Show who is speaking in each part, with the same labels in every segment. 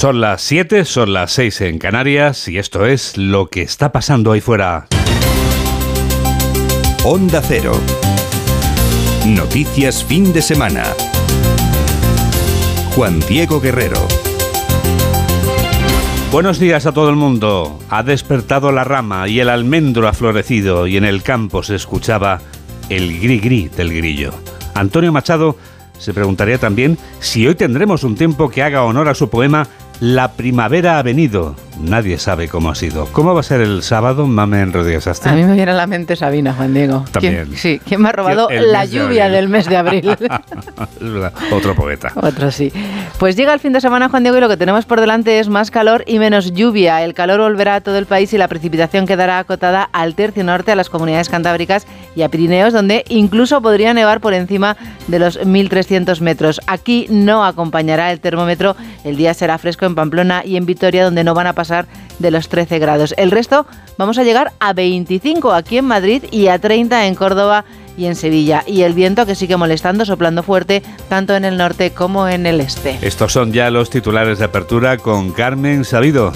Speaker 1: Son las 7, son las 6 en Canarias y esto es lo que está pasando ahí fuera.
Speaker 2: Onda Cero. Noticias fin de semana. Juan Diego Guerrero.
Speaker 1: Buenos días a todo el mundo. Ha despertado la rama y el almendro ha florecido y en el campo se escuchaba el gri-gri del grillo. Antonio Machado se preguntaría también si hoy tendremos un tiempo que haga honor a su poema La primavera ha venido. Nadie sabe cómo ha sido. ¿Cómo va a ser el sábado, Mamen Rodríguez
Speaker 3: A mí me viene a la mente Sabina, Juan Diego.
Speaker 1: También.
Speaker 3: sí, ¿quién me ha robado la lluvia del mes de abril?
Speaker 1: Otro poeta.
Speaker 3: Otro sí. Pues llega el fin de semana, Juan Diego, y lo que tenemos por delante es más calor y menos lluvia. El calor volverá a todo el país y la precipitación quedará acotada al tercio norte, a las comunidades cantábricas y a Pirineos, donde incluso podría nevar por encima de los 1.300 metros. Aquí no acompañará el termómetro. El día será fresco en Pamplona y en Vitoria, donde no van a pasar de los 13 grados. El resto vamos a llegar a 25 aquí en Madrid y a 30 en Córdoba y en Sevilla. Y el viento que sigue molestando, soplando fuerte, tanto en el norte como en el este.
Speaker 1: Estos son ya los titulares de apertura con Carmen Sabido.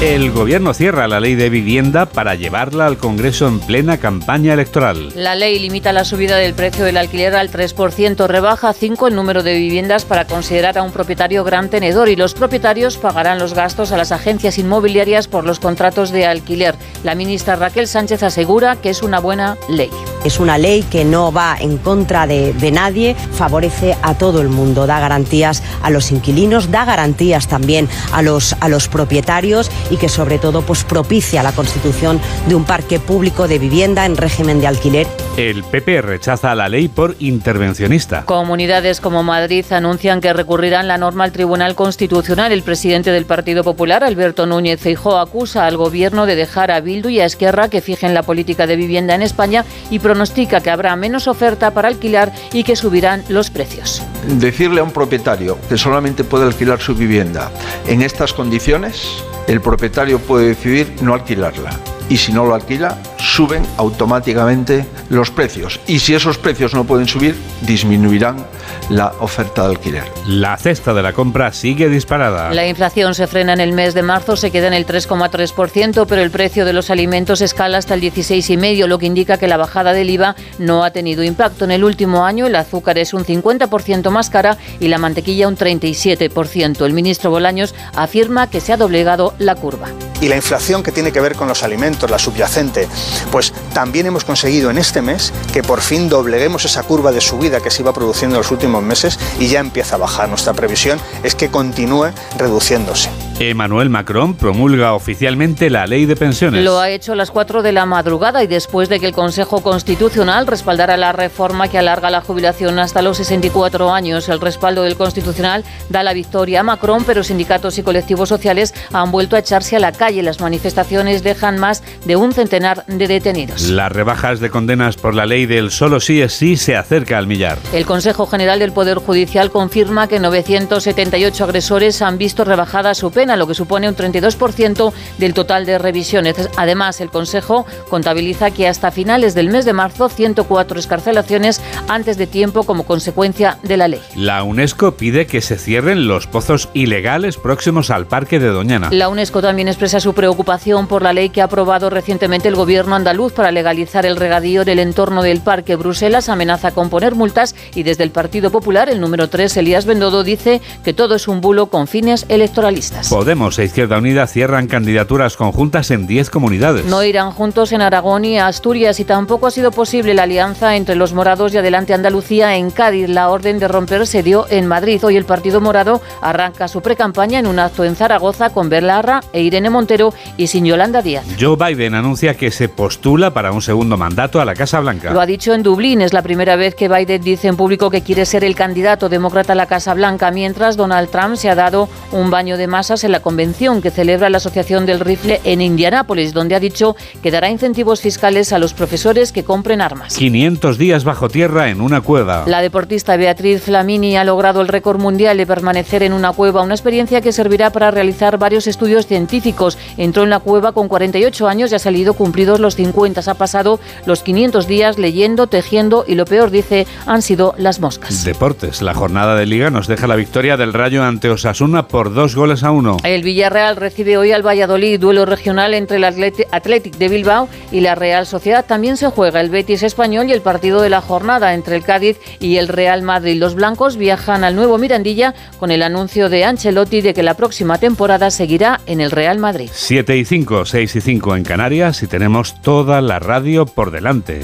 Speaker 1: El gobierno cierra la ley de vivienda para llevarla al Congreso en plena campaña electoral.
Speaker 4: La ley limita la subida del precio del alquiler al 3%, rebaja 5 el número de viviendas para considerar a un propietario gran tenedor y los propietarios pagarán los gastos a las agencias inmobiliarias por los contratos de alquiler. La ministra Raquel Sánchez asegura que es una buena ley.
Speaker 5: Es una ley que no va en contra de, de nadie, favorece a todo el mundo, da garantías a los inquilinos, da garantías también a los, a los propietarios y que sobre todo pues propicia la constitución de un parque público de vivienda en régimen de alquiler.
Speaker 1: El PP rechaza la ley por intervencionista.
Speaker 4: Comunidades como Madrid anuncian que recurrirán la norma al Tribunal Constitucional. El presidente del Partido Popular, Alberto Núñez Feijóo, acusa al gobierno de dejar a Bildu y a Esquerra que fijen la política de vivienda en España y pronostica que habrá menos oferta para alquilar y que subirán los precios.
Speaker 6: Decirle a un propietario que solamente puede alquilar su vivienda en estas condiciones el propietario puede decidir no alquilarla y si no lo alquila, suben automáticamente los precios. Y si esos precios no pueden subir, disminuirán la oferta de alquiler.
Speaker 1: La cesta de la compra sigue disparada.
Speaker 4: La inflación se frena en el mes de marzo, se queda en el 3,3%, pero el precio de los alimentos escala hasta el 16,5%, lo que indica que la bajada del IVA no ha tenido impacto. En el último año el azúcar es un 50% más cara y la mantequilla un 37%. El ministro Bolaños afirma que se ha doblegado la curva.
Speaker 7: Y la inflación que tiene que ver con los alimentos, la subyacente, pues también hemos conseguido en este mes que por fin dobleguemos esa curva de subida que se iba produciendo en los últimos meses y ya empieza a bajar. Nuestra previsión es que continúe reduciéndose.
Speaker 1: Emmanuel Macron promulga oficialmente la ley de pensiones.
Speaker 4: Lo ha hecho a las 4 de la madrugada y después de que el Consejo Constitucional respaldara la reforma que alarga la jubilación hasta los 64 años. El respaldo del Constitucional da la victoria a Macron, pero sindicatos y colectivos sociales han vuelto a echarse a la calle. Las manifestaciones dejan más de un centenar de detenidos.
Speaker 1: Las rebajas de condenas por la ley del solo sí es sí se acerca al millar.
Speaker 4: El Consejo General del Poder Judicial confirma que 978 agresores han visto rebajada su pena lo que supone un 32% del total de revisiones. Además, el Consejo contabiliza que hasta finales del mes de marzo 104 escarcelaciones antes de tiempo como consecuencia de la ley.
Speaker 1: La UNESCO pide que se cierren los pozos ilegales próximos al Parque de Doñana.
Speaker 4: La UNESCO también expresa su preocupación por la ley que ha aprobado recientemente el gobierno andaluz para legalizar el regadío del entorno del Parque. Bruselas amenaza con poner multas y desde el Partido Popular, el número 3, Elías Bendodo, dice que todo es un bulo con fines electoralistas.
Speaker 1: Podemos e Izquierda Unida cierran candidaturas conjuntas en 10 comunidades.
Speaker 4: No irán juntos en Aragón y Asturias y tampoco ha sido posible la alianza entre los morados y Adelante Andalucía en Cádiz. La orden de romper se dio en Madrid. Hoy el Partido Morado arranca su precampaña en un acto en Zaragoza con Berlarra e Irene Montero y sin Yolanda Díaz.
Speaker 1: Joe Biden anuncia que se postula para un segundo mandato a la Casa Blanca.
Speaker 4: Lo ha dicho en Dublín. Es la primera vez que Biden dice en público que quiere ser el candidato demócrata a la Casa Blanca, mientras Donald Trump se ha dado un baño de masas en en la convención que celebra la Asociación del Rifle en Indianápolis, donde ha dicho que dará incentivos fiscales a los profesores que compren armas.
Speaker 1: 500 días bajo tierra en una cueva.
Speaker 4: La deportista Beatriz Flamini ha logrado el récord mundial de permanecer en una cueva, una experiencia que servirá para realizar varios estudios científicos. Entró en la cueva con 48 años y ha salido cumplidos los 50. Ha pasado los 500 días leyendo, tejiendo y lo peor, dice, han sido las moscas.
Speaker 1: Deportes. La jornada de liga nos deja la victoria del Rayo ante Osasuna por dos goles a uno.
Speaker 4: El Villarreal recibe hoy al Valladolid, duelo regional entre el Athletic de Bilbao y la Real Sociedad. También se juega el Betis español y el partido de la jornada entre el Cádiz y el Real Madrid. Los blancos viajan al nuevo Mirandilla con el anuncio de Ancelotti de que la próxima temporada seguirá en el Real Madrid.
Speaker 1: 7 y 5, 6 y 5 en Canarias y tenemos toda la radio por delante.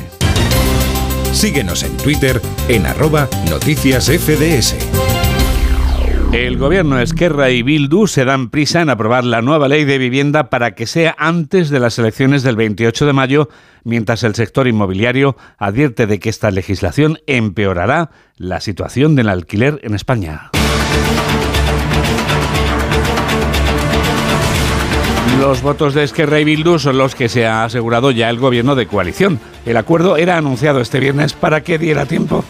Speaker 2: Síguenos en Twitter en arroba noticias FDS.
Speaker 1: El gobierno Esquerra y Bildu se dan prisa en aprobar la nueva ley de vivienda para que sea antes de las elecciones del 28 de mayo, mientras el sector inmobiliario advierte de que esta legislación empeorará la situación del alquiler en España. Los votos de Esquerra y Bildu son los que se ha asegurado ya el gobierno de coalición. El acuerdo era anunciado este viernes para que diera tiempo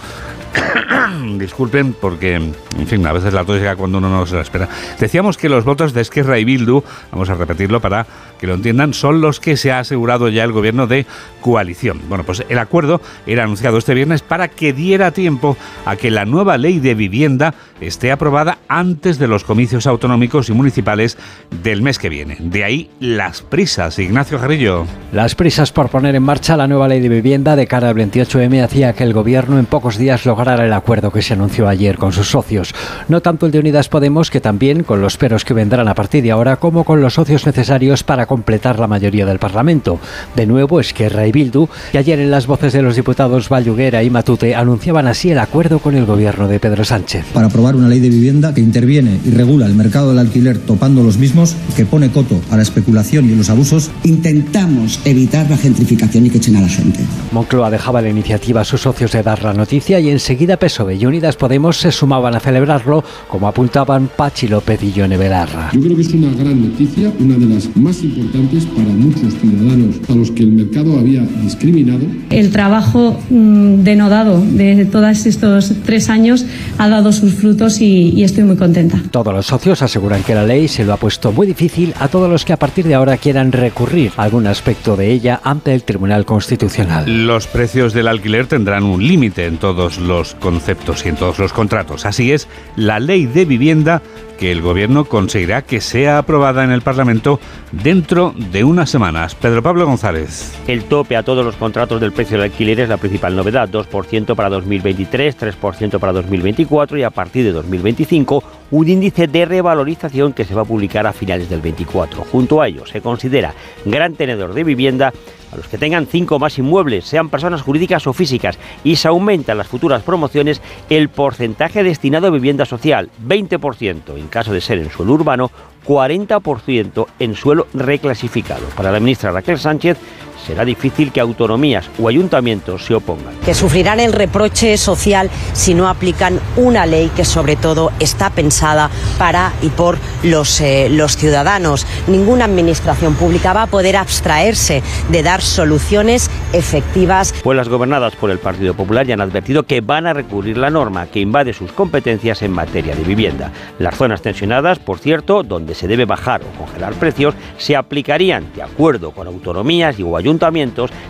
Speaker 1: disculpen porque, en fin, a veces la tos llega cuando uno no se la espera. Decíamos que los votos de Esquerra y Bildu, vamos a repetirlo para que lo entiendan, son los que se ha asegurado ya el gobierno de coalición. Bueno, pues el acuerdo era anunciado este viernes para que diera tiempo a que la nueva ley de vivienda esté aprobada antes de los comicios autonómicos y municipales del mes que viene. De ahí las prisas, Ignacio Jarrillo.
Speaker 8: Las prisas por poner en marcha la nueva ley de vivienda de cara al 28M hacía que el gobierno en pocos días lograra el acuerdo que se anunció ayer con sus socios. No tanto el de Unidas Podemos, que también con los peros que vendrán a partir de ahora, como con los socios necesarios para completar la mayoría del Parlamento. De nuevo, Esquerra y Bildu, que ayer en las voces de los diputados Valluguera y Matute anunciaban así el acuerdo con el gobierno de Pedro Sánchez.
Speaker 9: Para aprobar una ley de vivienda que interviene y regula el mercado del alquiler topando los mismos, que pone coto a la especulación y los abusos.
Speaker 10: Intentamos evitar la gentrificación y que echen a la gente.
Speaker 8: Moncloa dejaba la iniciativa a sus socios de dar la noticia y enseguida PSOE y Unidas Podemos se sumaban a celebrarlo, como apuntaban Pachi López y Yone Belarra.
Speaker 11: Yo creo que es una gran noticia, una de las más importantes para muchos ciudadanos a los que el mercado había discriminado.
Speaker 12: El trabajo mm, denodado de todos estos tres años ha dado sus frutos y, y estoy muy contenta.
Speaker 8: Todos los socios aseguran que la ley se lo ha puesto muy difícil a todos los que a partir de ahora quieran recurrir a algún aspecto de ella ante el Tribunal Constitucional.
Speaker 1: Los precios del alquiler tendrán un límite en todos los conceptos y en todos los contratos. Así es, la ley de vivienda que el Gobierno conseguirá que sea aprobada en el Parlamento dentro de unas semanas. Pedro Pablo González.
Speaker 13: El tope a todos los contratos del precio del alquiler es la principal novedad, 2% para 2023, 3% para 2024 y a partir de 2025 un índice de revalorización que se va a publicar a finales del 24. Junto a ello se considera gran tenedor de vivienda a los que tengan cinco más inmuebles, sean personas jurídicas o físicas, y se aumenta en las futuras promociones el porcentaje destinado a vivienda social, 20% en caso de ser en suelo urbano, 40% en suelo reclasificado. Para la ministra Raquel Sánchez, será difícil que autonomías o ayuntamientos se opongan.
Speaker 5: Que sufrirán el reproche social si no aplican una ley que sobre todo está pensada para y por los, eh, los ciudadanos. Ninguna administración pública va a poder abstraerse de dar soluciones efectivas.
Speaker 13: Pues las gobernadas por el Partido Popular ya han advertido que van a recurrir la norma que invade sus competencias en materia de vivienda. Las zonas tensionadas, por cierto, donde se debe bajar o congelar precios, se aplicarían de acuerdo con autonomías y o ayuntamientos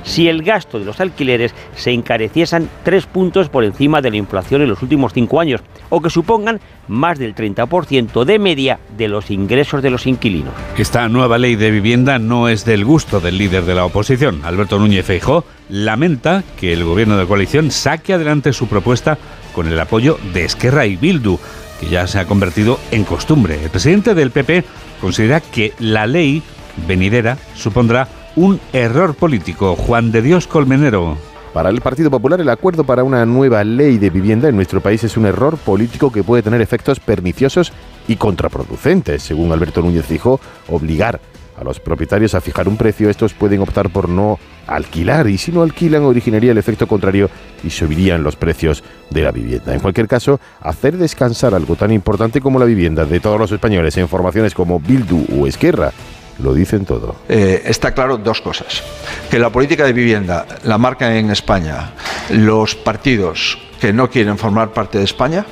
Speaker 13: si el gasto de los alquileres se encareciesen tres puntos por encima de la inflación en los últimos cinco años o que supongan más del 30% de media de los ingresos de los inquilinos.
Speaker 1: Esta nueva ley de vivienda no es del gusto del líder de la oposición. Alberto Núñez Feijó lamenta que el gobierno de coalición saque adelante su propuesta con el apoyo de Esquerra y Bildu, que ya se ha convertido en costumbre. El presidente del PP considera que la ley venidera supondrá un error político. Juan de Dios Colmenero.
Speaker 14: Para el Partido Popular, el acuerdo para una nueva ley de vivienda en nuestro país es un error político que puede tener efectos perniciosos y contraproducentes. Según Alberto Núñez dijo, obligar a los propietarios a fijar un precio, estos pueden optar por no alquilar y si no alquilan originaría el efecto contrario y subirían los precios de la vivienda. En cualquier caso, hacer descansar algo tan importante como la vivienda de todos los españoles en formaciones como Bildu o Esquerra lo dicen todo.
Speaker 6: Eh, está claro dos cosas. Que la política de vivienda la marcan en España los partidos que no quieren formar parte de España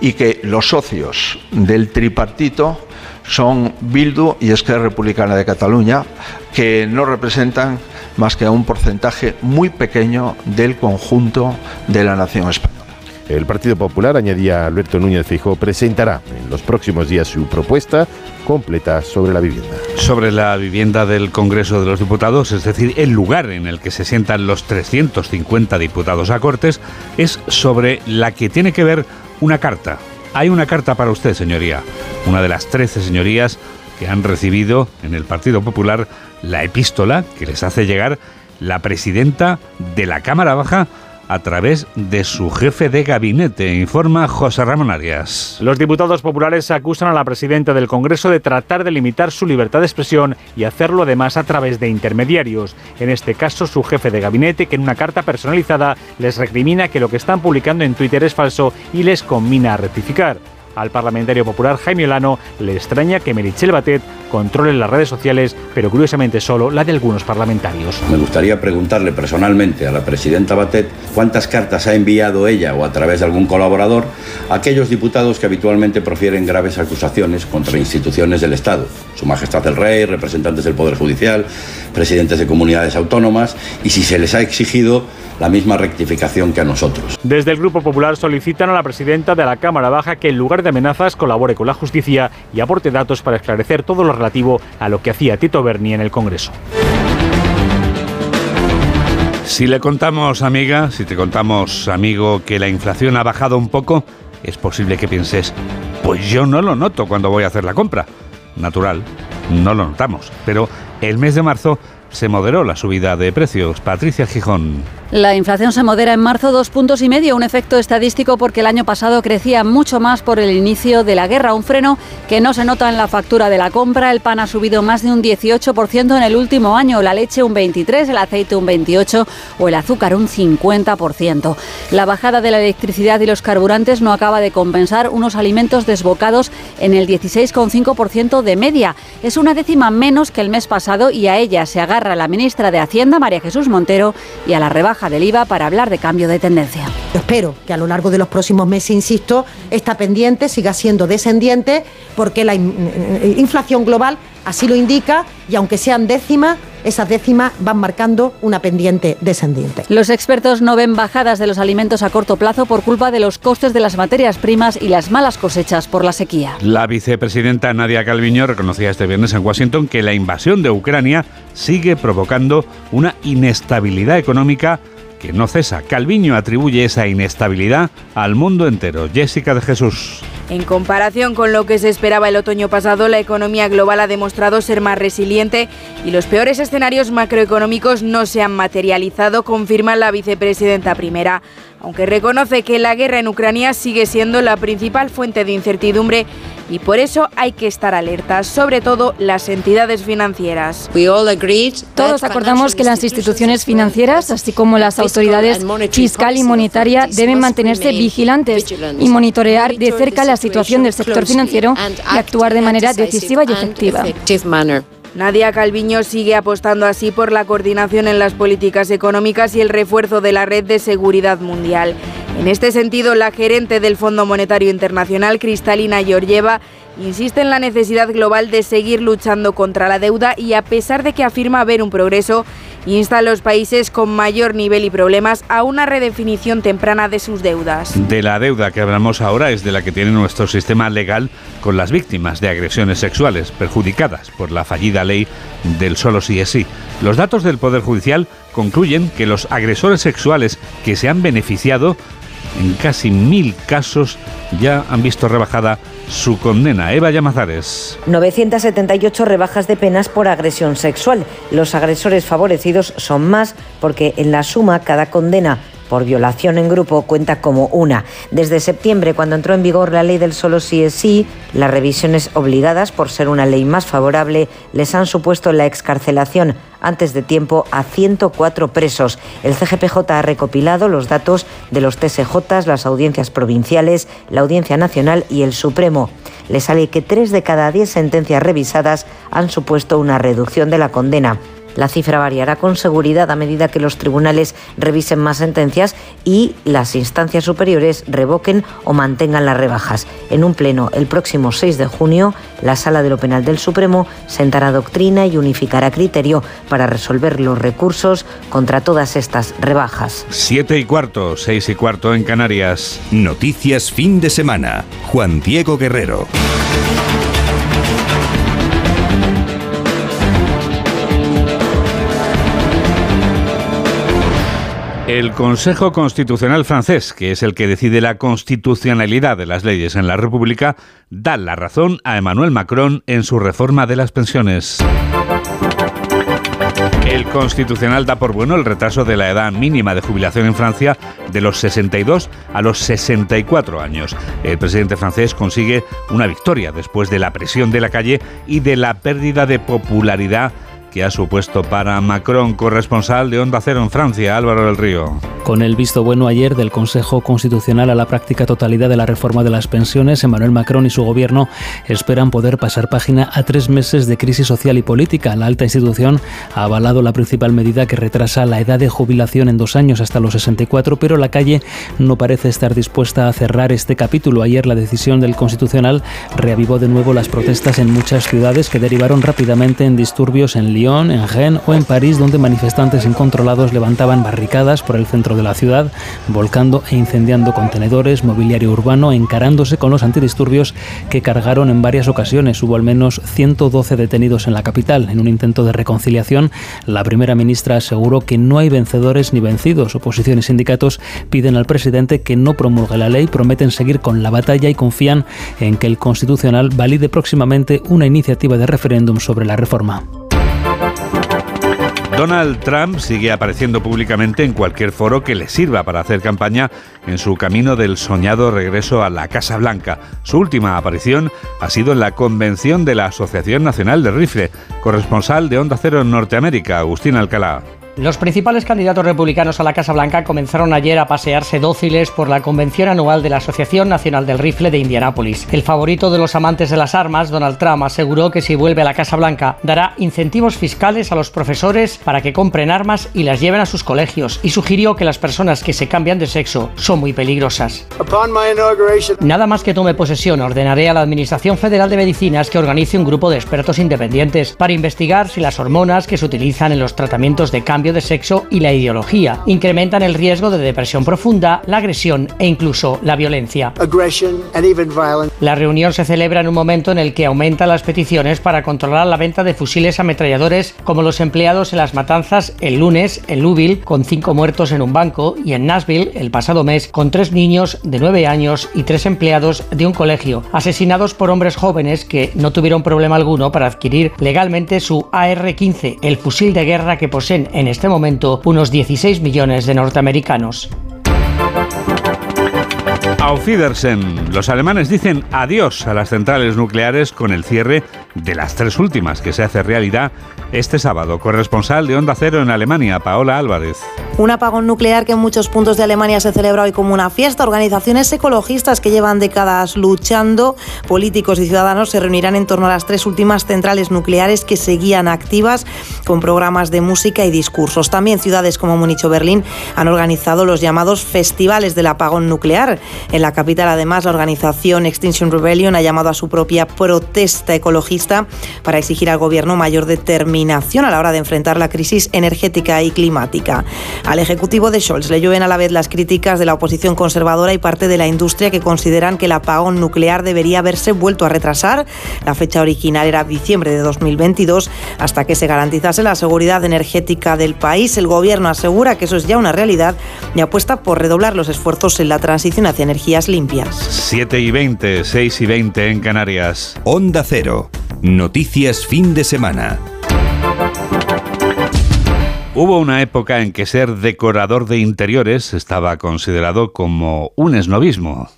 Speaker 6: y que los socios del tripartito son Bildu y Esquerra Republicana de Cataluña, que no representan más que a un porcentaje muy pequeño del conjunto de la nación española.
Speaker 14: El Partido Popular, añadía Alberto Núñez Fijo, presentará en los próximos días su propuesta completa sobre la vivienda.
Speaker 1: Sobre la vivienda del Congreso de los Diputados, es decir, el lugar en el que se sientan los 350 diputados a Cortes, es sobre la que tiene que ver una carta. Hay una carta para usted, señoría. Una de las 13 señorías que han recibido en el Partido Popular la epístola que les hace llegar la presidenta de la Cámara Baja a través de su jefe de gabinete, informa José Ramón Arias.
Speaker 15: Los diputados populares acusan a la presidenta del Congreso de tratar de limitar su libertad de expresión y hacerlo además a través de intermediarios. En este caso, su jefe de gabinete, que en una carta personalizada les recrimina que lo que están publicando en Twitter es falso y les conmina a rectificar. Al parlamentario popular Jaime Olano le extraña que Merichel Batet controle las redes sociales, pero curiosamente solo la de algunos parlamentarios.
Speaker 16: Me gustaría preguntarle personalmente a la presidenta Batet cuántas cartas ha enviado ella o a través de algún colaborador a aquellos diputados que habitualmente profieren graves acusaciones contra instituciones del Estado, Su Majestad el Rey, representantes del Poder Judicial, presidentes de comunidades autónomas, y si se les ha exigido la misma rectificación que a nosotros.
Speaker 15: Desde el Grupo Popular solicitan a la presidenta de la Cámara Baja que en lugar de amenazas colabore con la justicia y aporte datos para esclarecer todo lo relativo a lo que hacía Tito Berni en el Congreso.
Speaker 1: Si le contamos, amiga, si te contamos, amigo, que la inflación ha bajado un poco, es posible que pienses, pues yo no lo noto cuando voy a hacer la compra. Natural, no lo notamos. Pero el mes de marzo se moderó la subida de precios. Patricia Gijón.
Speaker 17: La inflación se modera en marzo dos puntos y medio, un efecto estadístico porque el año pasado crecía mucho más por el inicio de la guerra, un freno que no se nota en la factura de la compra. El pan ha subido más de un 18% en el último año, la leche un 23, el aceite un 28 o el azúcar un 50%. La bajada de la electricidad y los carburantes no acaba de compensar unos alimentos desbocados en el 16,5% de media. Es una décima menos que el mes pasado y a ella se agarra la ministra de Hacienda, María Jesús Montero, y a la rebaja del IVA para hablar de cambio de tendencia.
Speaker 18: espero que a lo largo de los próximos meses, insisto, esta pendiente siga siendo descendiente porque la eh, inflación global así lo indica y aunque sean décimas, esas décimas van marcando una pendiente descendiente.
Speaker 17: Los expertos no ven bajadas de los alimentos a corto plazo por culpa de los costes de las materias primas y las malas cosechas por la sequía.
Speaker 1: La vicepresidenta Nadia Calviño reconocía este viernes en Washington que la invasión de Ucrania sigue provocando una inestabilidad económica que no cesa. Calviño atribuye esa inestabilidad al mundo entero. Jessica de Jesús.
Speaker 19: En comparación con lo que se esperaba el otoño pasado, la economía global ha demostrado ser más resiliente y los peores escenarios macroeconómicos no se han materializado, confirma la vicepresidenta primera aunque reconoce que la guerra en Ucrania sigue siendo la principal fuente de incertidumbre y por eso hay que estar alertas, sobre todo las entidades financieras.
Speaker 20: Todos acordamos que las instituciones financieras, así como las autoridades fiscal y monetaria, deben mantenerse vigilantes y monitorear de cerca la situación del sector financiero y actuar de manera decisiva y efectiva.
Speaker 19: Nadia Calviño sigue apostando así por la coordinación en las políticas económicas y el refuerzo de la red de seguridad mundial. En este sentido, la gerente del Fondo Monetario Internacional, Cristalina Georgieva, insiste en la necesidad global de seguir luchando contra la deuda y a pesar de que afirma haber un progreso, insta a los países con mayor nivel y problemas a una redefinición temprana de sus deudas.
Speaker 1: De la deuda que hablamos ahora es de la que tiene nuestro sistema legal con las víctimas de agresiones sexuales perjudicadas por la fallida ley del solo sí es sí. Los datos del Poder Judicial concluyen que los agresores sexuales que se han beneficiado en casi mil casos ya han visto rebajada su condena. Eva Llamazares.
Speaker 21: 978 rebajas de penas por agresión sexual. Los agresores favorecidos son más porque en la suma cada condena por violación en grupo cuenta como una. Desde septiembre, cuando entró en vigor la ley del solo sí es sí, las revisiones obligadas, por ser una ley más favorable, les han supuesto la excarcelación antes de tiempo a 104 presos. El CGPJ ha recopilado los datos de los TSJ, las audiencias provinciales, la Audiencia Nacional y el Supremo. Le sale que tres de cada diez sentencias revisadas han supuesto una reducción de la condena. La cifra variará con seguridad a medida que los tribunales revisen más sentencias y las instancias superiores revoquen o mantengan las rebajas. En un pleno el próximo 6 de junio, la Sala de lo Penal del Supremo sentará doctrina y unificará criterio para resolver los recursos contra todas estas rebajas.
Speaker 1: Siete y cuarto, seis y cuarto en Canarias.
Speaker 2: Noticias fin de semana. Juan Diego Guerrero.
Speaker 1: El Consejo Constitucional francés, que es el que decide la constitucionalidad de las leyes en la República, da la razón a Emmanuel Macron en su reforma de las pensiones. El Constitucional da por bueno el retraso de la edad mínima de jubilación en Francia de los 62 a los 64 años. El presidente francés consigue una victoria después de la presión de la calle y de la pérdida de popularidad que ha supuesto para Macron, corresponsal de Onda Cero en Francia, Álvaro del Río.
Speaker 22: Con el visto bueno ayer del Consejo Constitucional a la práctica totalidad de la reforma de las pensiones, Emmanuel Macron y su gobierno esperan poder pasar página a tres meses de crisis social y política. La alta institución ha avalado la principal medida que retrasa la edad de jubilación en dos años hasta los 64, pero la calle no parece estar dispuesta a cerrar este capítulo. Ayer la decisión del Constitucional reavivó de nuevo las protestas en muchas ciudades que derivaron rápidamente en disturbios en Lyon en Rennes o en París, donde manifestantes incontrolados levantaban barricadas por el centro de la ciudad, volcando e incendiando contenedores, mobiliario urbano, encarándose con los antidisturbios que cargaron en varias ocasiones. Hubo al menos 112 detenidos en la capital. En un intento de reconciliación, la primera ministra aseguró que no hay vencedores ni vencidos. Oposición y sindicatos piden al presidente que no promulgue la ley, prometen seguir con la batalla y confían en que el Constitucional valide próximamente una iniciativa de referéndum sobre la reforma.
Speaker 1: Donald Trump sigue apareciendo públicamente en cualquier foro que le sirva para hacer campaña en su camino del soñado regreso a la Casa Blanca. Su última aparición ha sido en la convención de la Asociación Nacional de Rifle, corresponsal de Onda Cero en Norteamérica, Agustín Alcalá.
Speaker 23: Los principales candidatos republicanos a la Casa Blanca comenzaron ayer a pasearse dóciles por la convención anual de la Asociación Nacional del Rifle de Indianápolis. El favorito de los amantes de las armas, Donald Trump, aseguró que si vuelve a la Casa Blanca dará incentivos fiscales a los profesores para que compren armas y las lleven a sus colegios y sugirió que las personas que se cambian de sexo son muy peligrosas. Nada más que tome posesión, ordenaré a la Administración Federal de Medicinas que organice un grupo de expertos independientes para investigar si las hormonas que se utilizan en los tratamientos de cambio de sexo y la ideología. Incrementan el riesgo de depresión profunda, la agresión e incluso la violencia. La reunión se celebra en un momento en el que aumentan las peticiones para controlar la venta de fusiles ametralladores como los empleados en las matanzas el lunes en Louisville con cinco muertos en un banco y en Nashville el pasado mes con tres niños de nueve años y tres empleados de un colegio asesinados por hombres jóvenes que no tuvieron problema alguno para adquirir legalmente su AR-15, el fusil de guerra que poseen en este momento unos 16 millones de norteamericanos.
Speaker 1: Auf Wiedersehen. Los alemanes dicen adiós a las centrales nucleares con el cierre de las tres últimas que se hace realidad este sábado. Corresponsal de Onda Cero en Alemania, Paola Álvarez.
Speaker 24: Un apagón nuclear que en muchos puntos de Alemania se celebra hoy como una fiesta. Organizaciones ecologistas que llevan décadas luchando, políticos y ciudadanos se reunirán en torno a las tres últimas centrales nucleares que seguían activas con programas de música y discursos. También ciudades como Múnich o Berlín han organizado los llamados festivales del apagón nuclear. En la capital, además, la organización Extinction Rebellion ha llamado a su propia protesta ecologista para exigir al gobierno mayor determinación a la hora de enfrentar la crisis energética y climática. Al ejecutivo de Scholz le llueven a la vez las críticas de la oposición conservadora y parte de la industria que consideran que el apagón nuclear debería haberse vuelto a retrasar. La fecha original era diciembre de 2022 hasta que se garantizase la seguridad energética del país. El gobierno asegura que eso es ya una realidad y apuesta por redoblar los esfuerzos en la transición hacia energía limpias.
Speaker 1: 7 y 20, 6 y 20 en Canarias.
Speaker 2: Onda Cero. Noticias fin de semana.
Speaker 1: Hubo una época en que ser decorador de interiores estaba considerado como un esnovismo.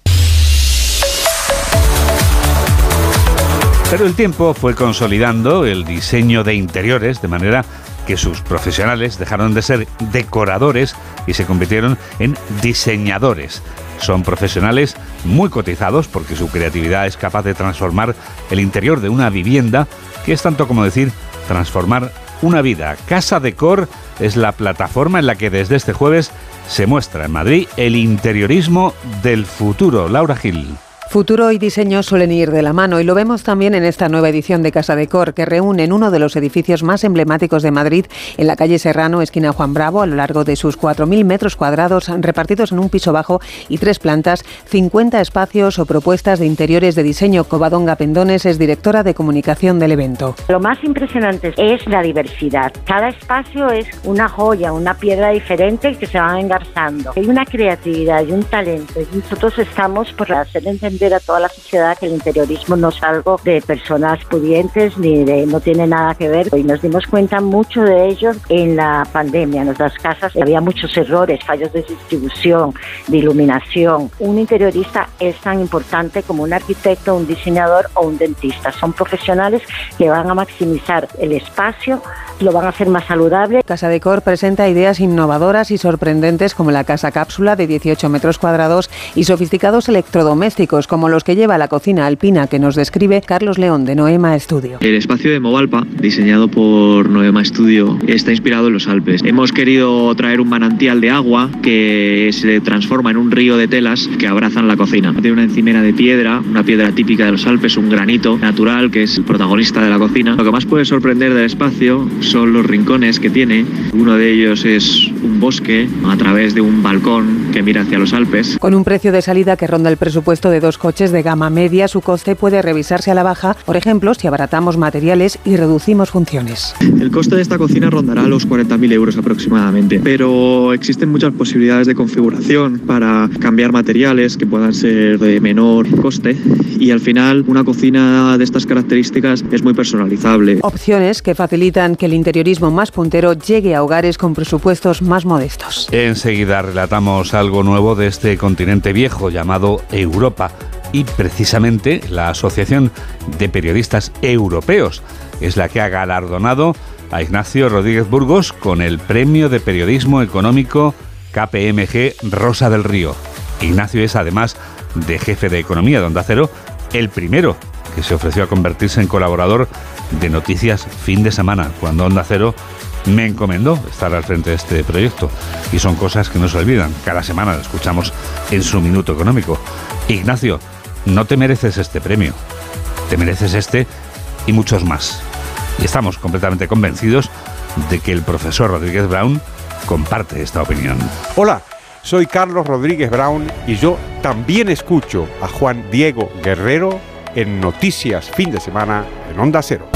Speaker 1: Pero el tiempo fue consolidando el diseño de interiores de manera que sus profesionales dejaron de ser decoradores y se convirtieron en diseñadores. Son profesionales muy cotizados porque su creatividad es capaz de transformar el interior de una vivienda, que es tanto como decir transformar una vida. Casa Decor es la plataforma en la que desde este jueves se muestra en Madrid el interiorismo del futuro. Laura Gil.
Speaker 25: Futuro y diseño suelen ir de la mano y lo vemos también en esta nueva edición de Casa Decor que reúne en uno de los edificios más emblemáticos de Madrid, en la calle Serrano, esquina Juan Bravo, a lo largo de sus 4.000 metros cuadrados repartidos en un piso bajo y tres plantas, 50 espacios o propuestas de interiores de diseño. Covadonga Pendones es directora de comunicación del evento.
Speaker 26: Lo más impresionante es la diversidad. Cada espacio es una joya, una piedra diferente que se va engarzando. Hay una creatividad y un talento y nosotros estamos por hacer entender a toda la sociedad que el interiorismo no es algo de personas pudientes ni de no tiene nada que ver. Y nos dimos cuenta mucho de ello en la pandemia. En nuestras casas había muchos errores, fallos de distribución, de iluminación. Un interiorista es tan importante como un arquitecto, un diseñador o un dentista. Son profesionales que van a maximizar el espacio, lo van a hacer más saludable.
Speaker 25: Casa Decor presenta ideas innovadoras y sorprendentes como la casa cápsula de 18 metros cuadrados y sofisticados electrodomésticos como los que lleva la cocina alpina que nos describe Carlos León de Noema Studio.
Speaker 27: El espacio de Movalpa, diseñado por Noema Studio, está inspirado en los Alpes. Hemos querido traer un manantial de agua que se transforma en un río de telas que abrazan la cocina. Tiene una encimera de piedra, una piedra típica de los Alpes, un granito natural que es el protagonista de la cocina. Lo que más puede sorprender del espacio son los rincones que tiene. Uno de ellos es un bosque a través de un balcón que mira hacia los Alpes.
Speaker 25: Con un precio de salida que ronda el presupuesto de dos coches de gama media, su coste puede revisarse a la baja, por ejemplo, si abaratamos materiales y reducimos funciones.
Speaker 27: El coste de esta cocina rondará los 40.000 euros aproximadamente, pero existen muchas posibilidades de configuración para cambiar materiales que puedan ser de menor coste y al final una cocina de estas características es muy personalizable.
Speaker 25: Opciones que facilitan que el interiorismo más puntero llegue a hogares con presupuestos más modestos.
Speaker 1: Enseguida relatamos algo nuevo de este continente viejo llamado Europa y precisamente la Asociación de Periodistas Europeos es la que ha galardonado a Ignacio Rodríguez Burgos con el Premio de Periodismo Económico KPMG Rosa del Río. Ignacio es además de jefe de economía de Onda Cero, el primero que se ofreció a convertirse en colaborador de Noticias Fin de Semana, cuando Onda Cero me encomendó estar al frente de este proyecto. Y son cosas que no se olvidan. Cada semana lo escuchamos en su minuto económico. Ignacio, no te mereces este premio. Te mereces este y muchos más. Y estamos completamente convencidos de que el profesor Rodríguez Brown comparte esta opinión.
Speaker 28: Hola, soy Carlos Rodríguez Brown y yo también escucho a Juan Diego Guerrero en Noticias Fin de Semana en Onda Cero.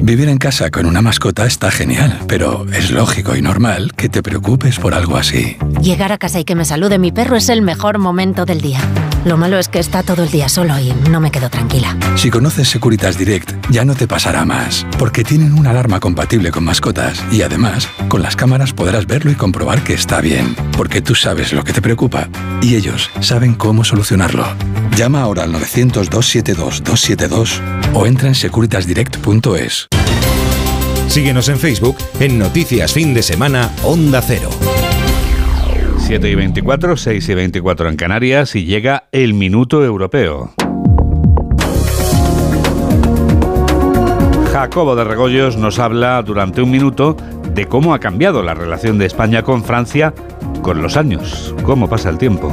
Speaker 29: Vivir en casa con una mascota está genial, pero es lógico y normal que te preocupes por algo así.
Speaker 30: Llegar a casa y que me salude mi perro es el mejor momento del día. Lo malo es que está todo el día solo y no me quedo tranquila.
Speaker 29: Si conoces Securitas Direct, ya no te pasará más, porque tienen una alarma compatible con mascotas y además, con las cámaras podrás verlo y comprobar que está bien, porque tú sabes lo que te preocupa y ellos saben cómo solucionarlo. Llama ahora al 900-272-272 o entra en securitasdirect.es.
Speaker 2: Síguenos en Facebook en Noticias Fin de Semana Onda Cero.
Speaker 1: 7 y 24, 6 y 24 en Canarias y llega el Minuto Europeo. Jacobo de Regoyos nos habla durante un minuto de cómo ha cambiado la relación de España con Francia con los años. ¿Cómo pasa el tiempo?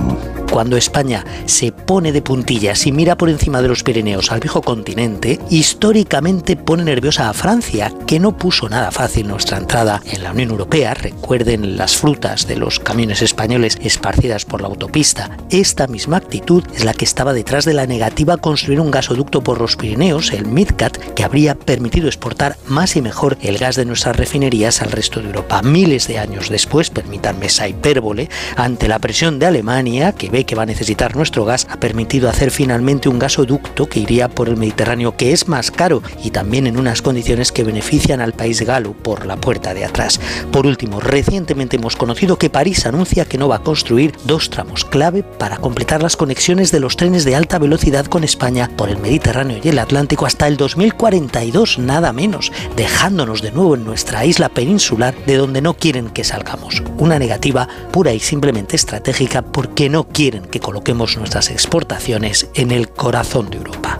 Speaker 31: Cuando España se pone de puntillas y mira por encima de los Pirineos al viejo continente, históricamente pone nerviosa a Francia, que no puso nada fácil nuestra entrada en la Unión Europea. Recuerden las frutas de los camiones españoles esparcidas por la autopista. Esta misma actitud es la que estaba detrás de la negativa a construir un gasoducto por los Pirineos, el MidCat, que habría permitido exportar más y mejor el gas de nuestras refinerías al resto de Europa. Miles de años después, permítanme esa hipérbole, ante la presión de Alemania, que ve que va a necesitar nuestro gas, ha permitido hacer finalmente un gasoducto que iría por el Mediterráneo, que es más caro y también en unas condiciones que benefician al país galo por la puerta de atrás. Por último, recientemente hemos conocido que París anuncia que no va a construir dos tramos clave para completar las conexiones de los trenes de alta velocidad con España por el Mediterráneo y el Atlántico hasta el 2042, nada menos, dejándonos de nuevo en nuestra isla peninsular de donde no quieren que salgamos. Una negativa pura y simplemente estratégica porque no quieren que coloquemos nuestras exportaciones en el corazón de Europa.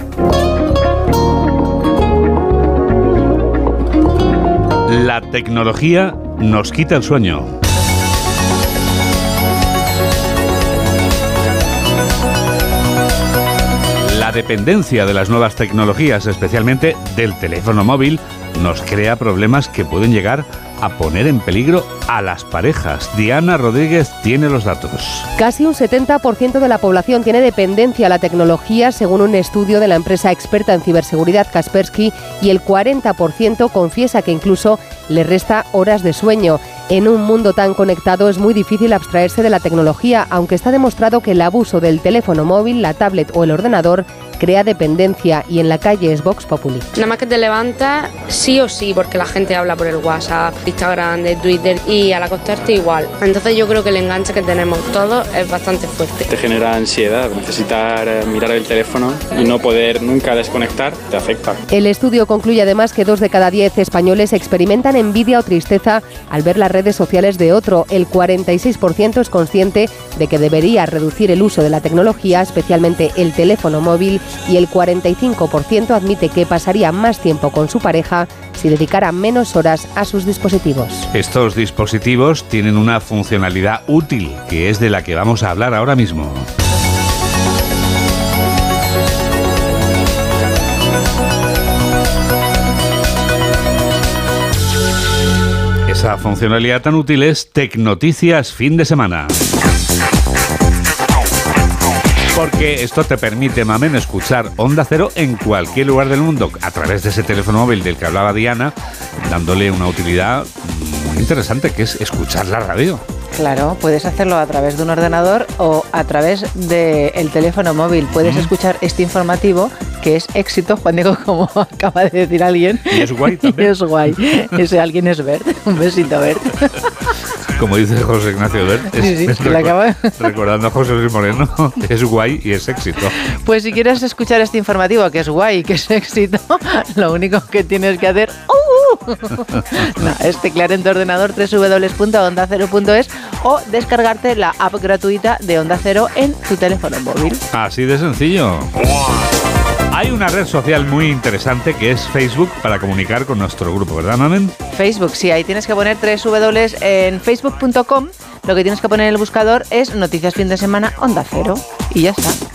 Speaker 1: La tecnología nos quita el sueño. La dependencia de las nuevas tecnologías, especialmente del teléfono móvil, nos crea problemas que pueden llegar poner en peligro a las parejas. Diana Rodríguez tiene los datos.
Speaker 25: Casi un 70% de la población tiene dependencia a la tecnología, según un estudio de la empresa experta en ciberseguridad Kaspersky, y el 40% confiesa que incluso le resta horas de sueño. En un mundo tan conectado es muy difícil abstraerse de la tecnología, aunque está demostrado que el abuso del teléfono móvil, la tablet o el ordenador crea dependencia y en la calle es Vox Populi.
Speaker 20: Nada más que te levantas, sí o sí, porque la gente habla por el WhatsApp, Instagram, de Twitter y al acostarte igual. Entonces yo creo que el enganche que tenemos todos es bastante fuerte.
Speaker 32: Te genera ansiedad, necesitar eh, mirar el teléfono y no poder nunca desconectar te afecta.
Speaker 25: El estudio concluye además que dos de cada diez españoles experimentan envidia o tristeza al ver las redes sociales de otro. El 46% es consciente de que debería reducir el uso de la tecnología, especialmente el teléfono móvil, y el 45% admite que pasaría más tiempo con su pareja si dedicara menos horas a sus dispositivos.
Speaker 1: Estos dispositivos tienen una funcionalidad útil, que es de la que vamos a hablar ahora mismo. Esa funcionalidad tan útil es Tecnoticias fin de semana. Porque esto te permite, mamen, escuchar Onda Cero en cualquier lugar del mundo a través de ese teléfono móvil del que hablaba Diana, dándole una utilidad muy interesante que es escuchar la radio.
Speaker 33: Claro, puedes hacerlo a través de un ordenador o a través del teléfono móvil. Puedes escuchar este informativo que es éxito, Juan Diego, como acaba de decir alguien.
Speaker 1: Y es guay también.
Speaker 33: Y es guay. Ese alguien es Bert. Un besito, Bert.
Speaker 1: Como dice José Ignacio Bert, es,
Speaker 33: Sí, sí,
Speaker 1: es
Speaker 33: acaba-
Speaker 1: recordando a José Luis Moreno, es guay y es éxito.
Speaker 33: Pues si quieres escuchar este informativo que es guay, que es éxito, lo único que tienes que hacer ¡uh! no, es teclear en tu ordenador www.ondacero.es o descargarte la app gratuita de Onda Cero en tu teléfono móvil.
Speaker 1: Así de sencillo. Hay una red social muy interesante que es Facebook para comunicar con nuestro grupo, ¿verdad, Mamen?
Speaker 33: Facebook, sí, ahí tienes que poner w en facebook.com. Lo que tienes que poner en el buscador es Noticias Fin de Semana Onda Cero. Y ya está.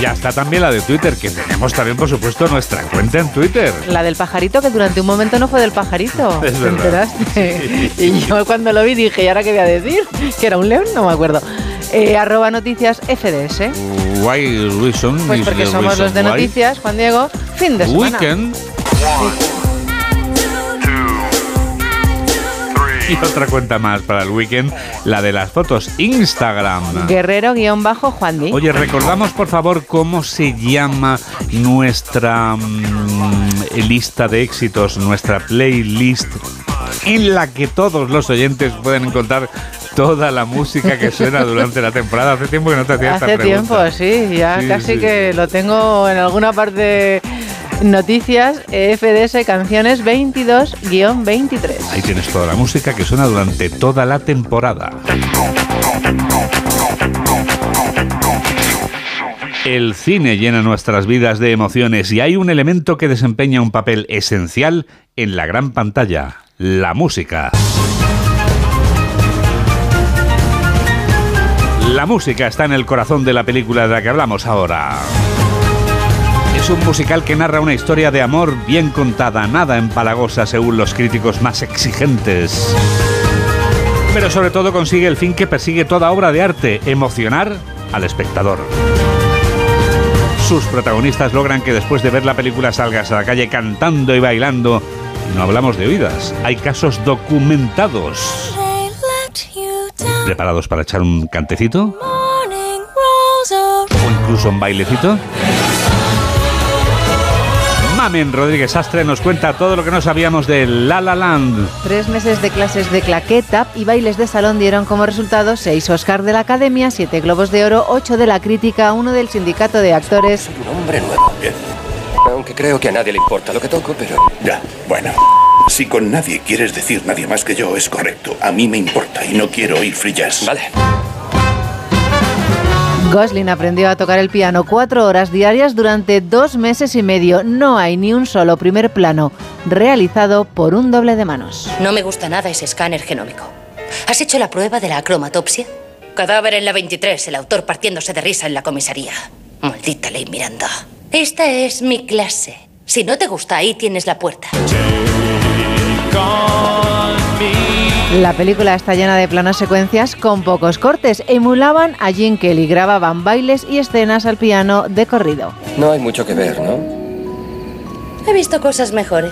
Speaker 1: Ya está también la de Twitter, que tenemos también, por supuesto, nuestra cuenta en Twitter.
Speaker 33: La del pajarito, que durante un momento no fue del pajarito.
Speaker 1: Es
Speaker 33: ¿Te
Speaker 1: verdad.
Speaker 33: enteraste? Y yo cuando lo vi dije, ¿y ahora qué voy a decir? ¿Que era un león? No me acuerdo. Eh, arroba noticias FDS.
Speaker 1: Why reason
Speaker 33: Pues porque somos los de noticias, Juan Diego. Fin de semana.
Speaker 1: Weekend. Y otra cuenta más para el weekend, la de las fotos Instagram.
Speaker 33: Guerrero-Juan Di.
Speaker 1: Oye, recordamos por favor cómo se llama nuestra mm, lista de éxitos, nuestra playlist en la que todos los oyentes pueden encontrar toda la música que suena durante la temporada. Hace tiempo que no te hacía esta
Speaker 33: Hace
Speaker 1: pregunta.
Speaker 33: tiempo, sí, ya
Speaker 1: Sí,
Speaker 33: casi
Speaker 1: sí.
Speaker 33: que lo tengo en alguna parte. Noticias EFDS Canciones 22-23.
Speaker 1: Ahí tienes toda la música que suena durante toda la temporada. El cine llena nuestras vidas de emociones y hay un elemento que desempeña un papel esencial en la gran pantalla, la música. La música está en el corazón de la película de la que hablamos ahora. Es un musical que narra una historia de amor bien contada, nada empalagosa según los críticos más exigentes. Pero sobre todo consigue el fin que persigue toda obra de arte, emocionar al espectador. Sus protagonistas logran que después de ver la película salgas a la calle cantando y bailando. Y no hablamos de oídas, hay casos documentados. ¿Preparados para echar un cantecito? ¿O incluso un bailecito? Mamen Rodríguez Astre nos cuenta todo lo que no sabíamos de La La Land.
Speaker 33: Tres meses de clases de claqueta y bailes de salón dieron como resultado seis Oscar de la Academia, siete Globos de Oro, ocho de la crítica, uno del sindicato de actores.
Speaker 34: Soy un hombre nuevo. Aunque creo que a nadie le importa lo que toco, pero...
Speaker 35: Ya, bueno. Si con nadie quieres decir nadie más que yo, es correcto. A mí me importa y no quiero oír jazz.
Speaker 34: Vale.
Speaker 33: Gosling aprendió a tocar el piano cuatro horas diarias durante dos meses y medio. No hay ni un solo primer plano realizado por un doble de manos.
Speaker 36: No me gusta nada ese escáner genómico. ¿Has hecho la prueba de la acromatopsia? Cadáver en la 23, el autor partiéndose de risa en la comisaría. Maldita ley Miranda. Esta es mi clase. Si no te gusta, ahí tienes la puerta.
Speaker 33: La película está llena de planos secuencias con pocos cortes. Emulaban a Jim Kelly, grababan bailes y escenas al piano de corrido.
Speaker 34: No hay mucho que ver, ¿no?
Speaker 36: He visto cosas mejores.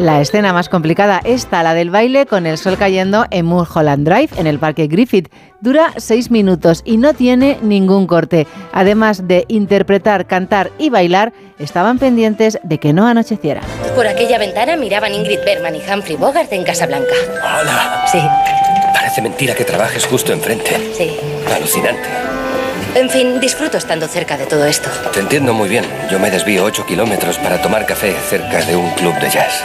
Speaker 33: La escena más complicada está la del baile con el sol cayendo en Mulholland Drive, en el Parque Griffith. Dura seis minutos y no tiene ningún corte. Además de interpretar, cantar y bailar, estaban pendientes de que no anocheciera.
Speaker 36: Por aquella ventana miraban Ingrid Bergman y Humphrey Bogart en Casablanca.
Speaker 34: Hola.
Speaker 36: Sí,
Speaker 34: Parece mentira que trabajes justo enfrente.
Speaker 36: sí.
Speaker 34: Alucinante.
Speaker 36: En fin, disfruto estando cerca de todo esto.
Speaker 34: Te entiendo muy bien. Yo me desvío 8 kilómetros para tomar café cerca de un club de jazz.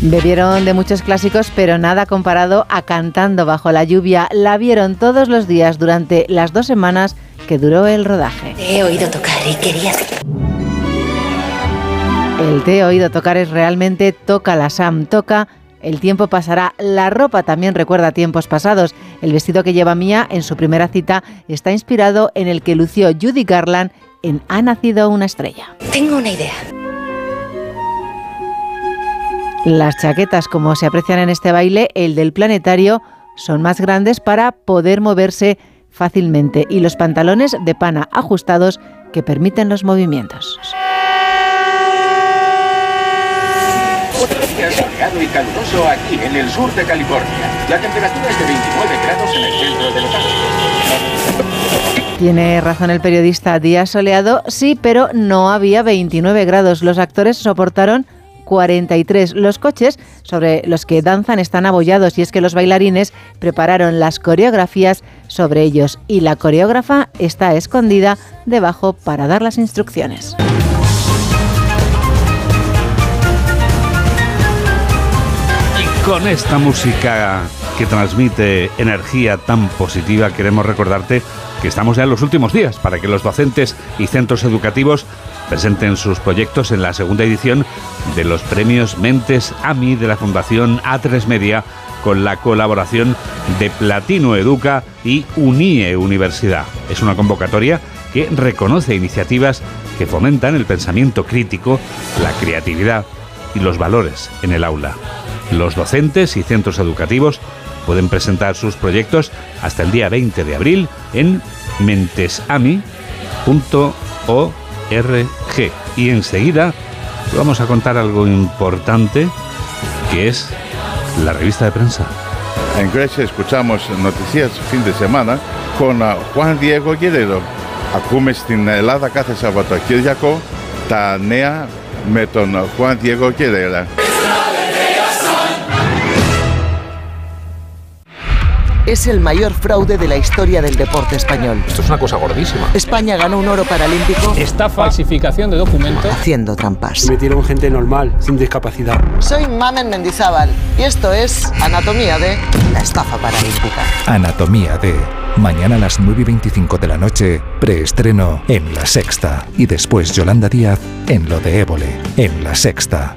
Speaker 33: Bebieron de muchos clásicos, pero nada comparado a Cantando bajo la lluvia. La vieron todos los días durante las dos semanas que duró el rodaje.
Speaker 36: Te he oído tocar y quería...
Speaker 33: El te he oído tocar es realmente toca la Sam, toca. El tiempo pasará, la ropa también recuerda tiempos pasados. El vestido que lleva Mia en su primera cita está inspirado en el que lució Judy Garland en Ha nacido una estrella.
Speaker 36: Tengo una idea.
Speaker 33: Las chaquetas, como se aprecian en este baile, el del planetario, son más grandes para poder moverse fácilmente y los pantalones de pana ajustados que permiten los movimientos.
Speaker 37: Soleado y caluroso aquí, en el sur de California. La temperatura es de 29 grados en el centro de Los Ángeles.
Speaker 33: Tiene razón el periodista, día soleado, sí, pero no había 29 grados. Los actores soportaron 43. Los coches sobre los que danzan están abollados y es que los bailarines prepararon las coreografías sobre ellos y la coreógrafa está escondida debajo para dar las instrucciones.
Speaker 1: Con esta música que transmite energía tan positiva, queremos recordarte que estamos ya en los últimos días para que los docentes y centros educativos presenten sus proyectos en la segunda edición de los premios Mentes AMI de la Fundación A3 Media con la colaboración de Platino Educa y UNIE Universidad. Es una convocatoria que reconoce iniciativas que fomentan el pensamiento crítico, la creatividad y los valores en el aula. Los docentes y centros educativos pueden presentar sus proyectos hasta el día 20 de abril en mentesami.org. Y enseguida te vamos a contar algo importante que es la revista de prensa.
Speaker 38: En Grecia escuchamos noticias fin de semana con uh, Juan Diego Guerrero. Ακούμε στην Ελλάδα κάθε Σαββατοκύριακο τα νέα με τον Juan Diego Guerrero.
Speaker 39: Es el mayor fraude de la historia del deporte español.
Speaker 40: Esto es una cosa gordísima.
Speaker 39: España ganó un oro paralímpico
Speaker 40: Esta falsificación de documentos.
Speaker 39: haciendo trampas.
Speaker 41: Metieron gente normal, sin discapacidad.
Speaker 39: Soy Mamen Mendizábal y esto es Anatomía de la estafa paralímpica.
Speaker 2: Anatomía de. Mañana a las 9 y 25 de la noche, preestreno en La Sexta. Y después Yolanda Díaz en Lo de Évole, en La Sexta.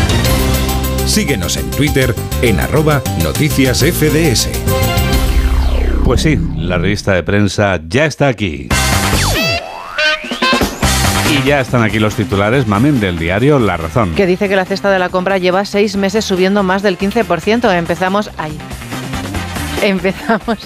Speaker 2: Síguenos en Twitter en arroba noticias FDS.
Speaker 1: Pues sí, la revista de prensa ya está aquí. Y ya están aquí los titulares, mamen, del diario La Razón.
Speaker 33: Que dice que la cesta de la compra lleva seis meses subiendo más del 15%. Empezamos ahí. Empezamos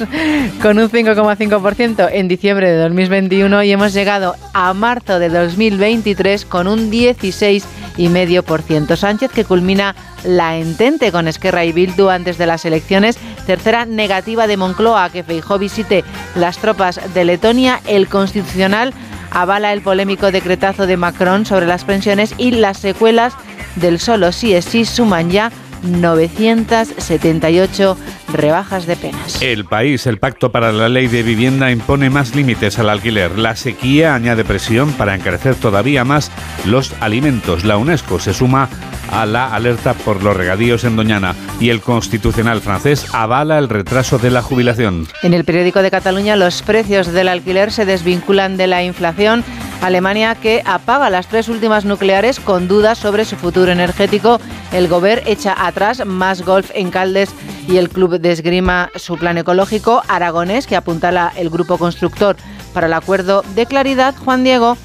Speaker 33: con un 5,5% en diciembre de 2021 y hemos llegado a marzo de 2023 con un 16,5%. Sánchez que culmina la entente con Esquerra y Bildu antes de las elecciones. Tercera negativa de Moncloa que Feijó visite las tropas de Letonia. El Constitucional avala el polémico decretazo de Macron sobre las pensiones y las secuelas del solo sí es sí suman ya 978 rebajas de penas.
Speaker 1: El país, el pacto para la ley de vivienda impone más límites al alquiler. La sequía añade presión para encarecer todavía más los alimentos. La UNESCO se suma a la alerta por los regadíos en Doñana y el Constitucional francés avala el retraso de la jubilación.
Speaker 33: En el periódico de Cataluña los precios del alquiler se desvinculan de la inflación. Alemania que apaga las tres últimas nucleares con dudas sobre su futuro energético. El Gober echa atrás más golf en Caldes y el Club de Esgrima su plan ecológico. Aragonés que apuntala el grupo constructor para el acuerdo de claridad. Juan Diego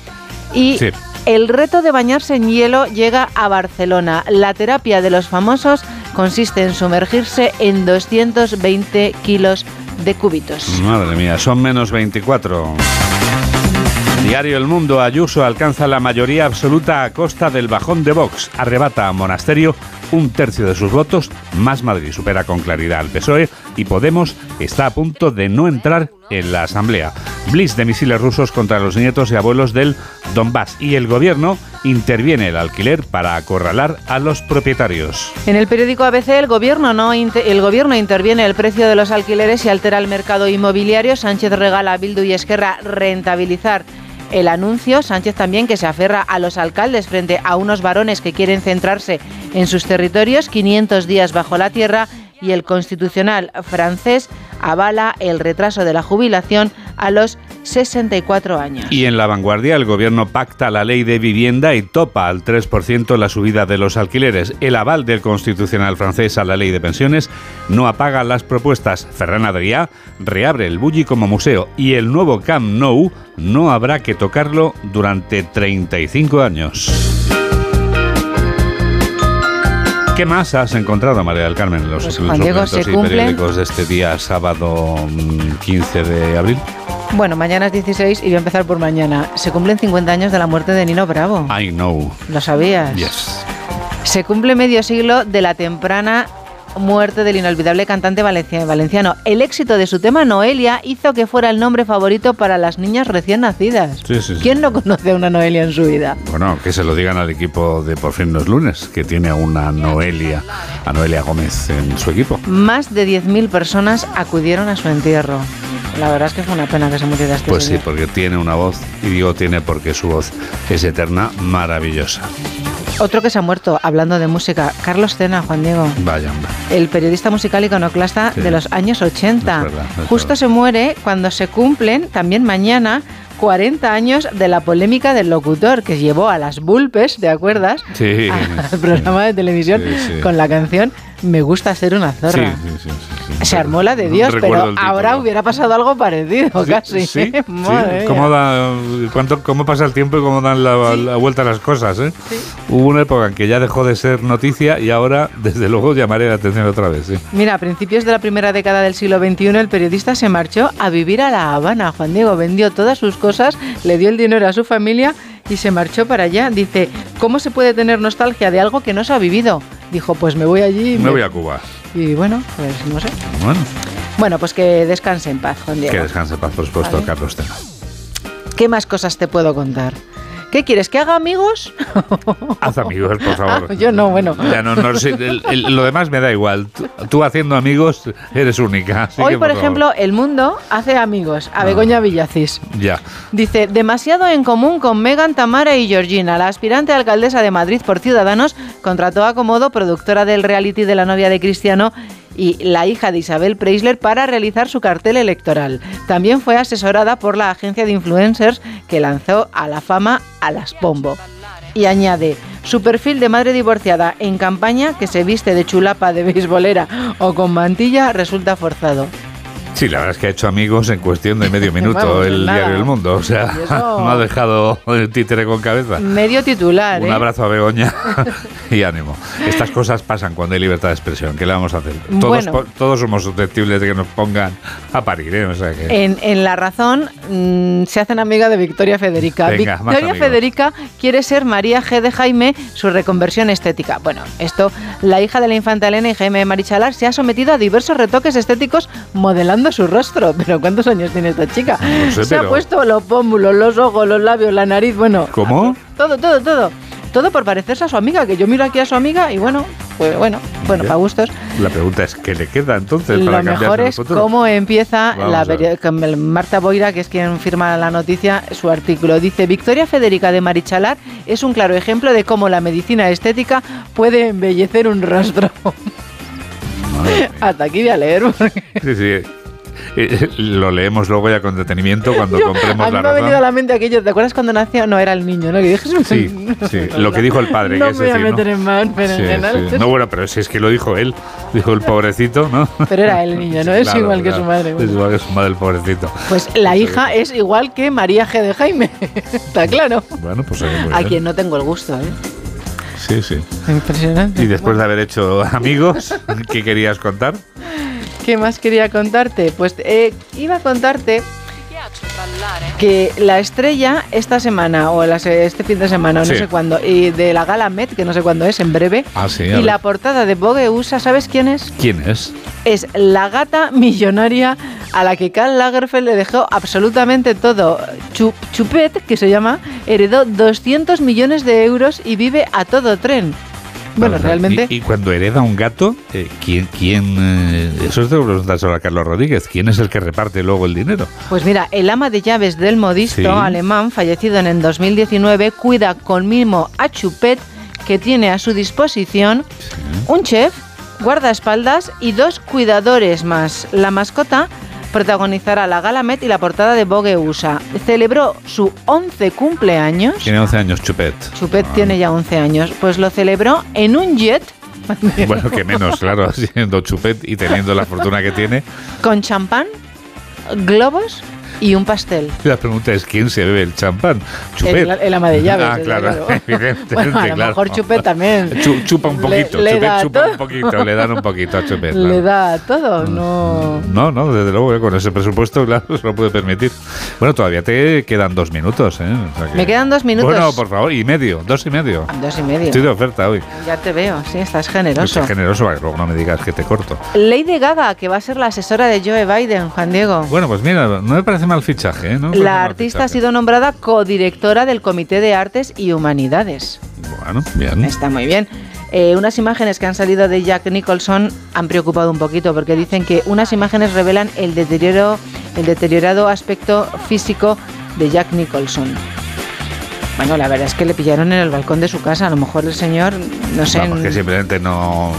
Speaker 33: y
Speaker 1: Sí.
Speaker 33: el reto de bañarse en hielo llega a Barcelona. La terapia de los famosos consiste en sumergirse en 220 kilos de cúbitos.
Speaker 1: Madre mía, son menos 24. Diario El Mundo, Ayuso alcanza la mayoría absoluta a costa del bajón de Vox. Arrebata a Monasterio un tercio de sus votos, más Madrid supera con claridad al PSOE y Podemos está a punto de no entrar en la Asamblea. Blitz de misiles rusos contra los nietos y abuelos del Donbass y el gobierno interviene el alquiler para acorralar a los propietarios.
Speaker 33: En el periódico ABC, el gobierno, no el gobierno interviene el precio de los alquileres y altera el mercado inmobiliario. Sánchez regala a Bildu y Esquerra rentabilizar el anuncio. Sánchez también que se aferra a los alcaldes frente a unos varones que quieren centrarse en sus territorios. 500 días bajo la tierra. Y el constitucional francés avala el retraso de la jubilación a los 64 años.
Speaker 1: Y en la vanguardia, el gobierno pacta la ley de vivienda y topa al 3% la subida de los alquileres. El aval del constitucional francés a la ley de pensiones no apaga las propuestas. Ferran Adrià reabre el Bulli como museo y el nuevo Camp Nou no habrá que tocarlo durante 35 años. ¿Qué más has encontrado, María del Carmen, en los,
Speaker 33: Pues,
Speaker 1: en los y periódicos de este día sábado mm, 15 de abril?
Speaker 33: Bueno, mañana es 16 y voy a empezar por mañana. Se cumplen 50 años de la muerte de Nino Bravo.
Speaker 1: I know.
Speaker 33: ¿Lo sabías?
Speaker 1: Yes.
Speaker 33: Se cumple medio siglo de la temprana muerte del inolvidable cantante valencia- valenciano. El éxito de su tema Noelia hizo que fuera el nombre favorito para las niñas recién nacidas.
Speaker 1: Sí, sí, sí.
Speaker 33: ¿Quién no conoce a una Noelia en su vida?
Speaker 1: Bueno, que se lo digan al equipo de Por fin los lunes, que tiene a una Noelia, a Noelia Gómez en su equipo.
Speaker 33: Más de 10.000 personas acudieron a su entierro. La verdad es que fue una pena que se muriera este
Speaker 1: Pues sí, porque tiene una voz, y digo tiene porque su voz es eterna, maravillosa.
Speaker 33: Otro que se ha muerto, hablando de música, Carlos Cena, Juan Diego.
Speaker 1: Vaya, hombre.
Speaker 33: el periodista musical iconoclasta
Speaker 1: Sí.
Speaker 33: de los años 80.
Speaker 1: Es verdad, es
Speaker 33: Justo
Speaker 1: verdad.
Speaker 33: se muere cuando se cumplen, también mañana, 40 años de la polémica del locutor que llevó a las Bulpes, ¿te acuerdas?
Speaker 1: Sí.
Speaker 33: Al programa de televisión
Speaker 1: Sí, sí.
Speaker 33: con la canción Me gusta ser una zorra.
Speaker 1: sí, sí, sí.
Speaker 33: Se armó la de Dios, pero ahora hubiera pasado algo parecido, casi.
Speaker 1: sí,
Speaker 33: Madre
Speaker 1: sí. ¿Cómo, da, cuánto, ¿Cómo pasa el tiempo y cómo dan la, la vuelta a las cosas? ¿eh? Hubo una época en que ya dejó de ser noticia y ahora, desde luego, llamaré la atención otra vez.
Speaker 33: Mira, a principios de la primera década del siglo XXI, el periodista se marchó a vivir a La Habana. Juan Diego vendió todas sus cosas, le dio el dinero a su familia y se marchó para allá. Dice, ¿cómo se puede tener nostalgia de algo que no se ha vivido? Dijo, pues me voy allí. y
Speaker 1: Me voy a Cuba.
Speaker 33: Y bueno, pues no sé.
Speaker 1: Bueno,
Speaker 33: Bueno, pues que descanse en paz, Juan Diego.
Speaker 1: que descanse en paz, por supuesto,
Speaker 33: Vale.
Speaker 1: Carlos Tena.
Speaker 33: ¿Qué más cosas te puedo contar? ¿Qué quieres? ¿Que haga amigos?
Speaker 1: Haz amigos, por favor.
Speaker 33: Ah, yo no, bueno.
Speaker 1: Ya no, no sé, el- el- lo demás me da igual. Tú, tú haciendo amigos eres única.
Speaker 33: Hoy,
Speaker 1: que,
Speaker 33: por ejemplo, El Mundo hace amigos a Begoña Villacís.
Speaker 1: Ya.
Speaker 33: Dice, demasiado en común con Megan, Tamara y Georgina. La aspirante alcaldesa de Madrid por Ciudadanos contrató a Comodo, productora del reality de la novia de Cristiano y la hija de Isabel Preisler para realizar su cartel electoral. También fue asesorada por la agencia de influencers que lanzó a la fama a las Pombo. Y añade, su perfil de madre divorciada en campaña que se viste de chulapa de beisbolera o con mantilla resulta forzado.
Speaker 1: Sí, la verdad es que ha hecho amigos en cuestión de medio minuto
Speaker 33: Vamos,
Speaker 1: el
Speaker 33: nada.
Speaker 1: diario El Mundo. O sea, no ha dejado el títere con cabeza.
Speaker 33: Medio titular,
Speaker 1: Un
Speaker 33: ¿eh?
Speaker 1: abrazo a Begoña y ánimo. Estas cosas pasan cuando hay libertad de expresión. ¿Qué le vamos a hacer? Todos,
Speaker 33: Bueno.
Speaker 1: po- todos somos susceptibles de que nos pongan a parir. ¿eh? O sea que...
Speaker 33: En, en La Razón mm, se hacen amiga de Victoria Federica.
Speaker 1: Venga,
Speaker 33: Victoria. Federica quiere ser María G. de Jaime, su reconversión estética. Bueno, esto, la hija de la infanta Elena y Jaime Marichalar se ha sometido a diversos retoques estéticos modelando su rostro. Pero ¿cuántos años tiene esta chica?
Speaker 1: No sé,
Speaker 33: se ha puesto los pómulos, los ojos, los labios, la nariz, bueno,
Speaker 1: ¿Cómo?
Speaker 33: todo, todo, todo. Todo por parecerse a su amiga, que yo miro aquí a su amiga y bueno, pues bueno, bueno, para gustos.
Speaker 1: La pregunta es, ¿qué le queda entonces para
Speaker 33: Lo
Speaker 1: cambiar
Speaker 33: mejor es cómo empieza
Speaker 1: Vamos
Speaker 33: la Marta Boira, que es quien firma la noticia, su artículo. Dice, Victoria Federica de Marichalar es un claro ejemplo de cómo la medicina estética puede embellecer un rostro. Hasta aquí voy a leer. porque
Speaker 1: Sí, sí. Eh, lo leemos luego ya con detenimiento cuando
Speaker 33: yo-
Speaker 1: compremos
Speaker 33: a mí
Speaker 1: la
Speaker 33: me ha venido a la mente aquello. ¿Te acuerdas cuando nació? No, era el niño, ¿no? Que dije,
Speaker 1: Sí, sí, lo que dijo el padre.
Speaker 33: No
Speaker 1: que es
Speaker 33: me voy a
Speaker 1: decir,
Speaker 33: meter en más, pero
Speaker 1: Sí,
Speaker 33: en general-
Speaker 1: sí. No, bueno, pero si es que lo dijo él. Dijo el pobrecito, ¿no?
Speaker 33: Pero era el niño, ¿no? Es
Speaker 1: Claro,
Speaker 33: igual que
Speaker 1: claro.
Speaker 33: su madre.
Speaker 1: Es
Speaker 33: bueno.
Speaker 1: igual que su madre, el pobrecito.
Speaker 33: Pues la hija es igual que María G. de Jaime. Está claro.
Speaker 1: Bueno, pues
Speaker 33: A
Speaker 1: bien.
Speaker 33: quien no tengo el gusto, ¿eh?
Speaker 1: Sí, sí.
Speaker 33: Impresionante.
Speaker 1: Y después de haber hecho amigos, ¿qué querías contar?
Speaker 33: ¿Qué más quería contarte? Pues eh, iba a contarte que la estrella esta semana o las- este fin de semana o no sé cuándo y de la gala Met que no sé cuándo es en breve
Speaker 1: Ah, sí.
Speaker 33: y la portada de Vogue USA ¿sabes quién es?
Speaker 1: ¿Quién es?
Speaker 33: Es la gata millonaria a la que Karl Lagerfeld le dejó absolutamente todo. Chu- Chupet, que se llama, heredó 200 millones de euros y vive a todo tren. Bueno, realmente
Speaker 1: Y, y cuando hereda un gato, eh, ¿quién, quién eh, eso es de preguntas a Carlos Rodríguez, ¿quién es el que reparte luego el dinero?
Speaker 33: Pues mira, el ama de llaves del modisto
Speaker 1: Sí.
Speaker 33: alemán, fallecido en el 2019, cuida con mimo a Chupet, que tiene a su disposición un chef, guardaespaldas y dos cuidadores más. La mascota protagonizará la gala Met y la portada de Vogue USA. Celebró su 11 cumpleaños.
Speaker 1: Tiene 11 años, Chupet.
Speaker 33: Chupet tiene ya 11 años. Pues lo celebró en un jet
Speaker 1: Bueno, que menos, claro, siendo Chupet y teniendo la fortuna que tiene.
Speaker 33: con champán, globos y un pastel.
Speaker 1: La pregunta es, ¿quién se bebe el champán? Chupet.
Speaker 33: El, el ama de llaves.
Speaker 1: Ah, claro, evidentemente,
Speaker 33: Bueno, a lo
Speaker 1: claro.
Speaker 33: mejor Chupet también.
Speaker 1: Chu- chupa un
Speaker 33: Le-
Speaker 1: poquito,
Speaker 33: le
Speaker 1: Chupet chupa
Speaker 33: todo.
Speaker 1: un poquito, le dan un poquito a Chupet.
Speaker 33: Le
Speaker 1: claro.
Speaker 33: da todo, no.
Speaker 1: No, no, desde luego, eh, con ese presupuesto, claro, se lo puede permitir. Bueno, todavía te quedan dos minutos, ¿eh? O sea que-
Speaker 33: Me quedan dos minutos.
Speaker 1: Bueno, por favor, y medio, dos y medio.
Speaker 33: Dos y medio.
Speaker 1: Estoy de oferta hoy.
Speaker 33: Ya te veo, sí, estás generoso.
Speaker 1: generoso para que luego no me digas que te corto.
Speaker 33: Lady Gaga, que va a ser la asesora de Joe Biden, Juan Diego.
Speaker 1: Bueno, pues mira, no me parece mal fichaje, ¿eh? No
Speaker 33: La artista ha sido nombrada codirectora del Comité de Artes y Humanidades.
Speaker 1: Bueno, bien.
Speaker 33: Está muy bien. Eh, unas imágenes que han salido de Jack Nicholson han preocupado un poquito porque dicen que unas imágenes revelan el deterioro, el deteriorado aspecto físico de Jack Nicholson. Bueno, la verdad es que le pillaron en el balcón de su casa. A lo mejor el señor, no sé,
Speaker 1: Vamos, que simplemente no,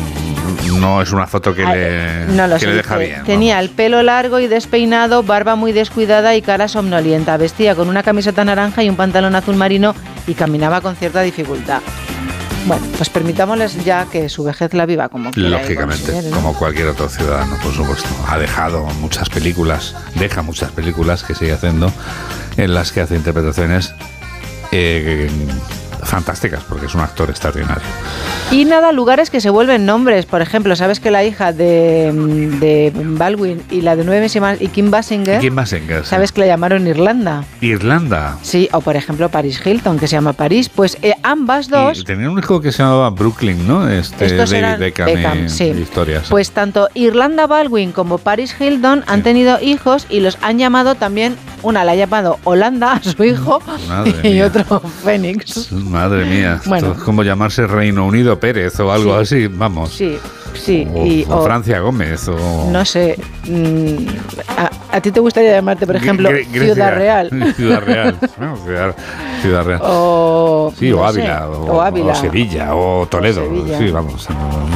Speaker 1: no es una foto que, le,
Speaker 33: no lo
Speaker 1: que
Speaker 33: sé.
Speaker 1: le deja bien.
Speaker 33: Tenía el pelo largo y despeinado, barba muy descuidada y cara somnolienta. Vestía con una camiseta naranja y un pantalón azul marino y caminaba con cierta dificultad. Bueno, pues permitámosles ya que su vejez la viva como quiera
Speaker 1: Lógicamente,
Speaker 33: ¿no?
Speaker 1: como cualquier otro ciudadano, por supuesto. Ha dejado muchas películas, deja muchas películas que sigue haciendo, en las que hace interpretaciones eh, fantásticas, porque es un actor extraordinario.
Speaker 33: Y nada, lugares que se vuelven nombres. Por ejemplo, ¿sabes que la hija de, de Baldwin y la de nueve meses y más, y Kim Basinger,
Speaker 1: ¿Y quién más en casa?
Speaker 33: ¿sabes que la llamaron Irlanda?
Speaker 1: Irlanda.
Speaker 33: Sí, o por ejemplo Paris Hilton, que se llama París. Pues eh, ambas dos...
Speaker 1: Y tenía un hijo que se llamaba Brooklyn, ¿no? Este
Speaker 33: Estos
Speaker 1: David
Speaker 33: eran
Speaker 1: Beckham,
Speaker 33: Beckham,
Speaker 1: y-
Speaker 33: sí.
Speaker 1: y historias.
Speaker 33: Pues tanto Irlanda Baldwin como Paris Hilton han tenido hijos y los han llamado también Una la ha llamado Holanda a su hijo
Speaker 1: Madre
Speaker 33: y
Speaker 1: mía.
Speaker 33: otro Fénix.
Speaker 1: Madre mía,
Speaker 33: Bueno.
Speaker 1: esto es como llamarse Reino Unido Pérez o algo así, vamos.
Speaker 33: Sí, sí.
Speaker 1: O,
Speaker 33: y,
Speaker 1: o
Speaker 33: o-
Speaker 1: Francia Gómez o...
Speaker 33: No sé. mm, a, a ti te gustaría llamarte, por ejemplo. Ciudad Real?
Speaker 1: Ciudad Real. ¿no? Ciudad, Ciudad Real.
Speaker 33: O,
Speaker 1: Sí, o
Speaker 33: no sé,
Speaker 1: Ávila, o,
Speaker 33: o Ávila.
Speaker 1: o Sevilla, o Toledo.
Speaker 33: Sevilla.
Speaker 1: Sí, vamos,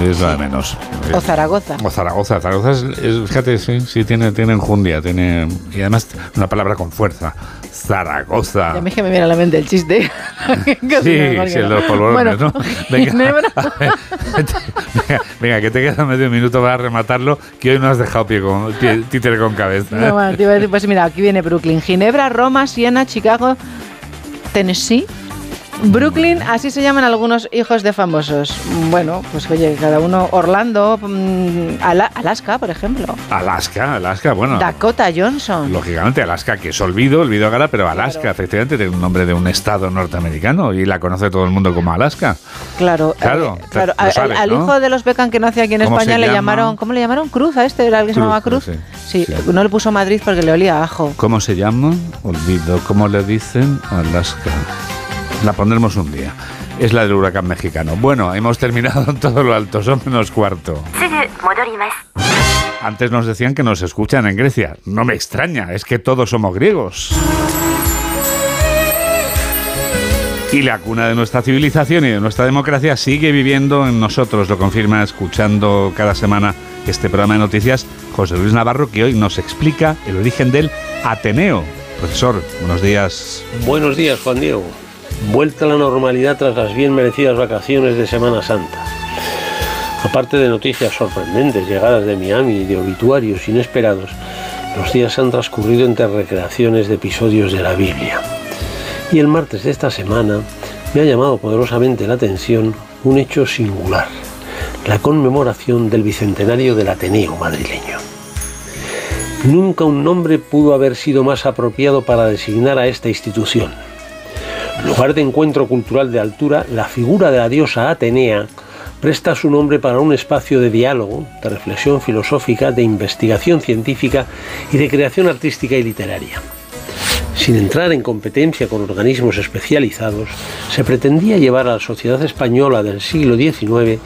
Speaker 1: es de menos.
Speaker 33: O Zaragoza.
Speaker 1: O Zaragoza. Zaragoza es, es- fíjate, sí, sí, tiene, tiene enjundia, tiene, y además una palabra con fuerza. Zaragoza.
Speaker 33: Ya me es que me viene a la mente el chiste.
Speaker 1: Sí, sí, el de los polvorones,
Speaker 33: Bueno,
Speaker 1: ¿no? Venga.
Speaker 33: Ginebra.
Speaker 1: venga, venga, que te queda medio minuto para rematarlo, que hoy no has dejado pie con, pie- títere con cabeza.
Speaker 33: No, bueno, te iba a decir, pues mira, aquí viene Brooklyn, Ginebra, Roma, Siena, Chicago, Tennessee. Brooklyn, así se llaman algunos hijos de famosos. Bueno, pues oye, cada uno, Orlando, mm, Ala- Alaska, por ejemplo.
Speaker 1: Alaska, Alaska, bueno.
Speaker 33: Dakota Johnson.
Speaker 1: Lógicamente, Alaska, que es olvido, olvido ahora, pero Alaska, efectivamente, tiene un nombre de un estado norteamericano y la conoce todo el mundo como Alaska.
Speaker 33: Claro,
Speaker 1: Claro,
Speaker 33: eh, claro. Al,
Speaker 1: sabes,
Speaker 33: al
Speaker 1: ¿no?
Speaker 33: hijo de los Beckham que nació aquí en
Speaker 1: ¿Cómo
Speaker 33: España le
Speaker 1: llama?
Speaker 33: llamaron, ¿cómo le llamaron? Cruz a este, era el que se
Speaker 1: Cruz, Sí,
Speaker 33: no le puso Madrid porque le olía a ajo.
Speaker 1: ¿Cómo se llama? Olvido. ¿Cómo le dicen? Alaska. La pondremos un día. Es la del huracán mexicano. Bueno, hemos terminado en todo lo alto, son menos cuarto. Antes nos decían que nos escuchan en Grecia. No me extraña, es que todos somos griegos. Y la cuna de nuestra civilización y de nuestra democracia sigue viviendo en nosotros, lo confirma escuchando cada semana este programa de noticias José Luis Navarro, que hoy nos explica el origen del Ateneo. Profesor, buenos días.
Speaker 42: Buenos días, Juan Diego. Vuelta a la normalidad tras las bien merecidas vacaciones de Semana Santa. Aparte de noticias sorprendentes llegadas de Miami y de obituarios inesperados, los días han transcurrido entre recreaciones de episodios de la Biblia. Y el martes de esta semana me ha llamado poderosamente la atención un hecho singular, la conmemoración del bicentenario del Ateneo madrileño. Nunca un nombre pudo haber sido más apropiado para designar a esta institución. Lugar de encuentro cultural de altura, la figura de la diosa Atenea presta su nombre para un espacio de diálogo, de reflexión filosófica, de investigación científica y de creación artística y literaria. Sin entrar en competencia con organismos especializados, se pretendía llevar a la sociedad española del siglo XIX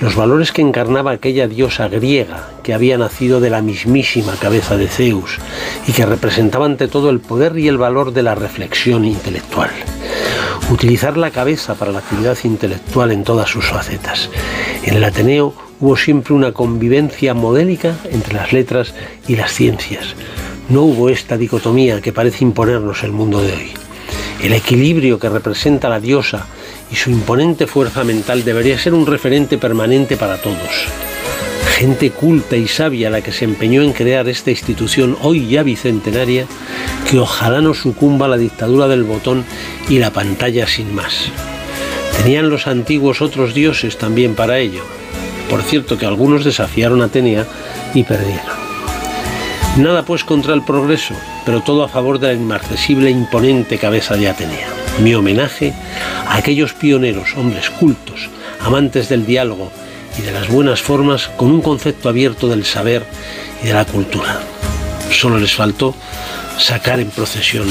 Speaker 42: los valores que encarnaba aquella diosa griega que había nacido de la mismísima cabeza de Zeus y que representaba ante todo el poder y el valor de la reflexión intelectual. Utilizar la cabeza para la actividad intelectual en todas sus facetas. En el Ateneo hubo siempre una convivencia modélica entre las letras y las ciencias. No hubo esta dicotomía que parece imponernos el mundo de hoy. El equilibrio que representa la diosa y su imponente fuerza mental debería ser un referente permanente para todos. Gente culta y sabia la que se empeñó en crear esta institución hoy ya bicentenaria, que ojalá no sucumba la dictadura del botón y la pantalla sin más. Tenían los antiguos otros dioses también para ello. Por cierto que algunos desafiaron a Atenea y perdieron. Nada pues contra el progreso, pero todo a favor de la inmarcesible e imponente cabeza de Atenea. Mi homenaje a aquellos pioneros, hombres cultos, amantes del diálogo y de las buenas formas con un concepto abierto del saber y de la cultura. Solo les faltó sacar en procesión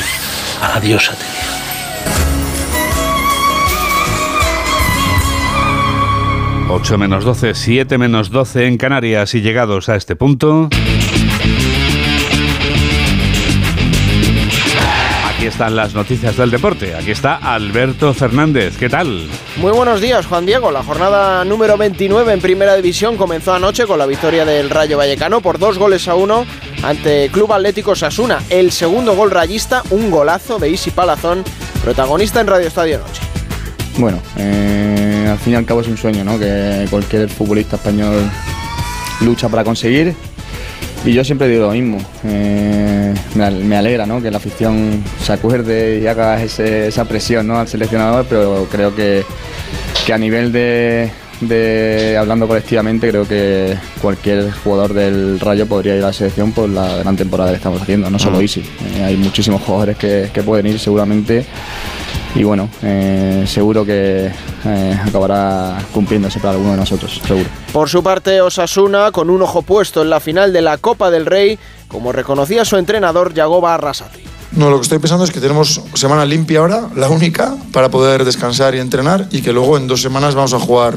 Speaker 42: a la diosa Atenea.
Speaker 1: 8 menos 12, 7 menos 12 en Canarias y llegados a este punto... Aquí están las noticias del deporte. Aquí está Alberto Fernández. ¿Qué tal?
Speaker 43: Muy buenos días, Juan Diego. La jornada número 29 en Primera División comenzó anoche con la victoria del Rayo Vallecano por dos goles a uno ante Club Atlético Sasuna. El segundo gol rayista, un golazo de Isi Palazón, protagonista en Radio Estadio Noche.
Speaker 44: Bueno, eh, al fin y al cabo es un sueño, ¿no? Que cualquier futbolista español lucha para conseguir. Y yo siempre digo lo mismo. eh, me, al- me alegra, ¿no? Que la afición se acuerde y haga ese- esa presión, ¿no? Al seleccionador, pero creo que, que a nivel de, de- hablando colectivamente, creo que cualquier jugador del Rayo podría ir a la selección por la gran temporada que estamos haciendo, no solo
Speaker 1: Mm.
Speaker 44: Isi. Eh, hay muchísimos jugadores que, que pueden ir seguramente y bueno, eh, seguro que eh, acabará cumpliéndose para alguno de nosotros, seguro.
Speaker 43: Por su parte, Osasuna, con un ojo puesto en la final de la Copa del Rey, como reconocía su entrenador Yagoba Arrasate.
Speaker 45: No, lo que estoy pensando es que tenemos semana limpia ahora, la única, para poder descansar y entrenar y que luego en dos semanas vamos a jugar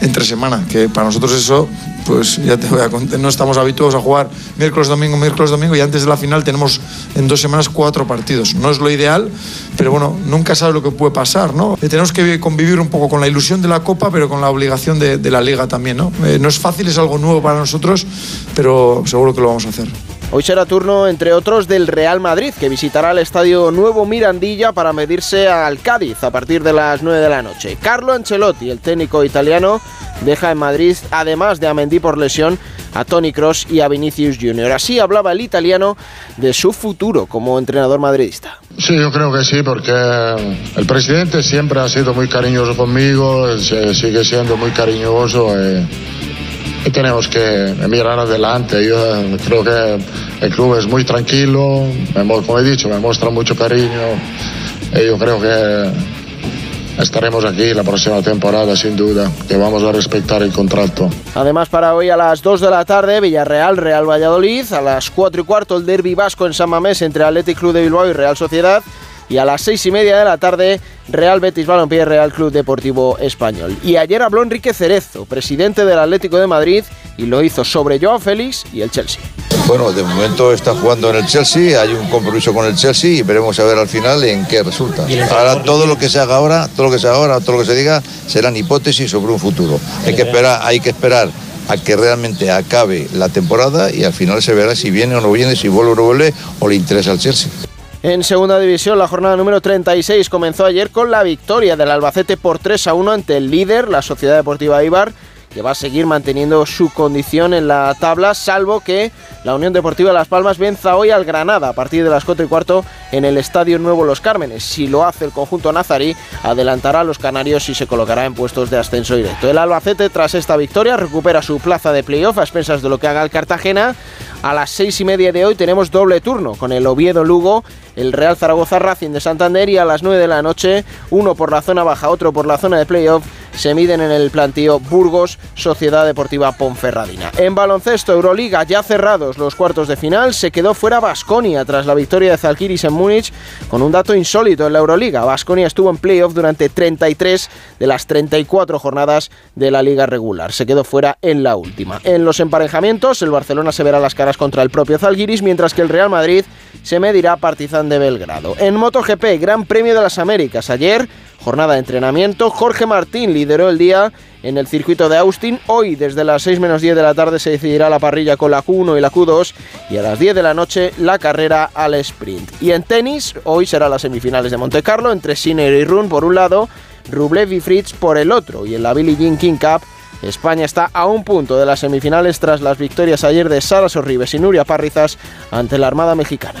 Speaker 45: entre semana, que para nosotros eso, pues ya te voy a contar, no estamos habituados a jugar miércoles, domingo, miércoles, domingo y antes de la final tenemos en dos semanas cuatro partidos. No es lo ideal, pero bueno, nunca sabes lo que puede pasar, ¿no? Eh, tenemos que convivir un poco con la ilusión de la Copa, pero con la obligación de, la Liga también, ¿no? Eh, no es fácil, es algo nuevo para nosotros, pero seguro que lo vamos a hacer.
Speaker 43: Hoy será turno, entre otros, del Real Madrid, que visitará el estadio Nuevo Mirandilla para medirse al Cádiz a partir de las 9 de la noche. Carlo Ancelotti, el técnico italiano, deja en Madrid, además de a Mendy por lesión, a Tony Cross y a Vinicius Junior. Así hablaba el italiano de su futuro como entrenador madridista.
Speaker 44: Sí, yo creo que sí, porque el presidente siempre ha sido muy cariñoso conmigo, sigue siendo muy cariñoso. Eh, y tenemos que mirar adelante. Yo creo que el club es muy tranquilo, como he dicho, me muestra mucho cariño y yo creo que estaremos aquí la próxima temporada sin duda, que vamos a respetar el contrato.
Speaker 43: Además para hoy a las 2 de la tarde Villarreal, Real Valladolid, a las 4 y cuarto el derby vasco en San Mamés entre Athletic Club de Bilbao y Real Sociedad y a las seis y media de la tarde Real Betis Balompié Real Club Deportivo Español. Y ayer habló Enrique Cerezo, presidente del Atlético de Madrid, y lo hizo sobre Joao Félix y el Chelsea.
Speaker 42: Bueno, de momento está jugando en el Chelsea, hay un compromiso con el Chelsea y veremos a ver al final en qué resulta. Ahora todo lo que se haga ahora, todo lo que se haga ahora, todo lo que se diga serán hipótesis sobre un futuro. Hay que esperar, hay que esperar a que realmente acabe la temporada y al final se verá si viene o no viene, si vuelve o no vuelve o le interesa al Chelsea.
Speaker 43: En segunda división, la jornada número 36 comenzó ayer con la victoria del Albacete por 3 a 1 ante el líder, la Sociedad Deportiva Ibar que va a seguir manteniendo su condición en la tabla, salvo que la Unión Deportiva Las Palmas venza hoy al Granada a partir de las 4 y cuarto en el Estadio Nuevo Los Cármenes. Si lo hace el conjunto nazarí, adelantará a los canarios y se colocará en puestos de ascenso directo. El Albacete, tras esta victoria, recupera su plaza de playoff a expensas de lo que haga el Cartagena. A las seis y media de hoy tenemos doble turno con el Oviedo Lugo, el Real Zaragoza Racing de Santander y a las 9 de la noche, uno por la zona baja, otro por la zona de playoff, se miden en el plantío Burgos Sociedad Deportiva Ponferradina. En baloncesto Euroliga ya cerrados los cuartos de final, se quedó fuera Basconia tras la victoria de Zalkiris en Múnich con un dato insólito en la Euroliga. Basconia estuvo en playoff durante 33 de las 34 jornadas de la liga regular. Se quedó fuera en la última. En los emparejamientos, el Barcelona se verá las caras contra el propio Zalgiris, mientras que el Real Madrid se medirá De Belgrado. En MotoGP, Gran Premio de las Américas. Ayer, jornada de entrenamiento. Jorge Martín lideró el día en el circuito de Austin. Hoy, desde las 6 menos 10 de la tarde, se decidirá la parrilla con la Q1 y la Q2. Y a las 10 de la noche, la carrera al sprint. Y en tenis, hoy será las semifinales de Monte Carlo entre Sinner y Run por un lado, Rublev y Fritz por el otro. Y en la Billie Jean King Cup, España está a un punto de las semifinales tras las victorias ayer de Sara Sorribes y Nuria Parrizas ante la Armada Mexicana.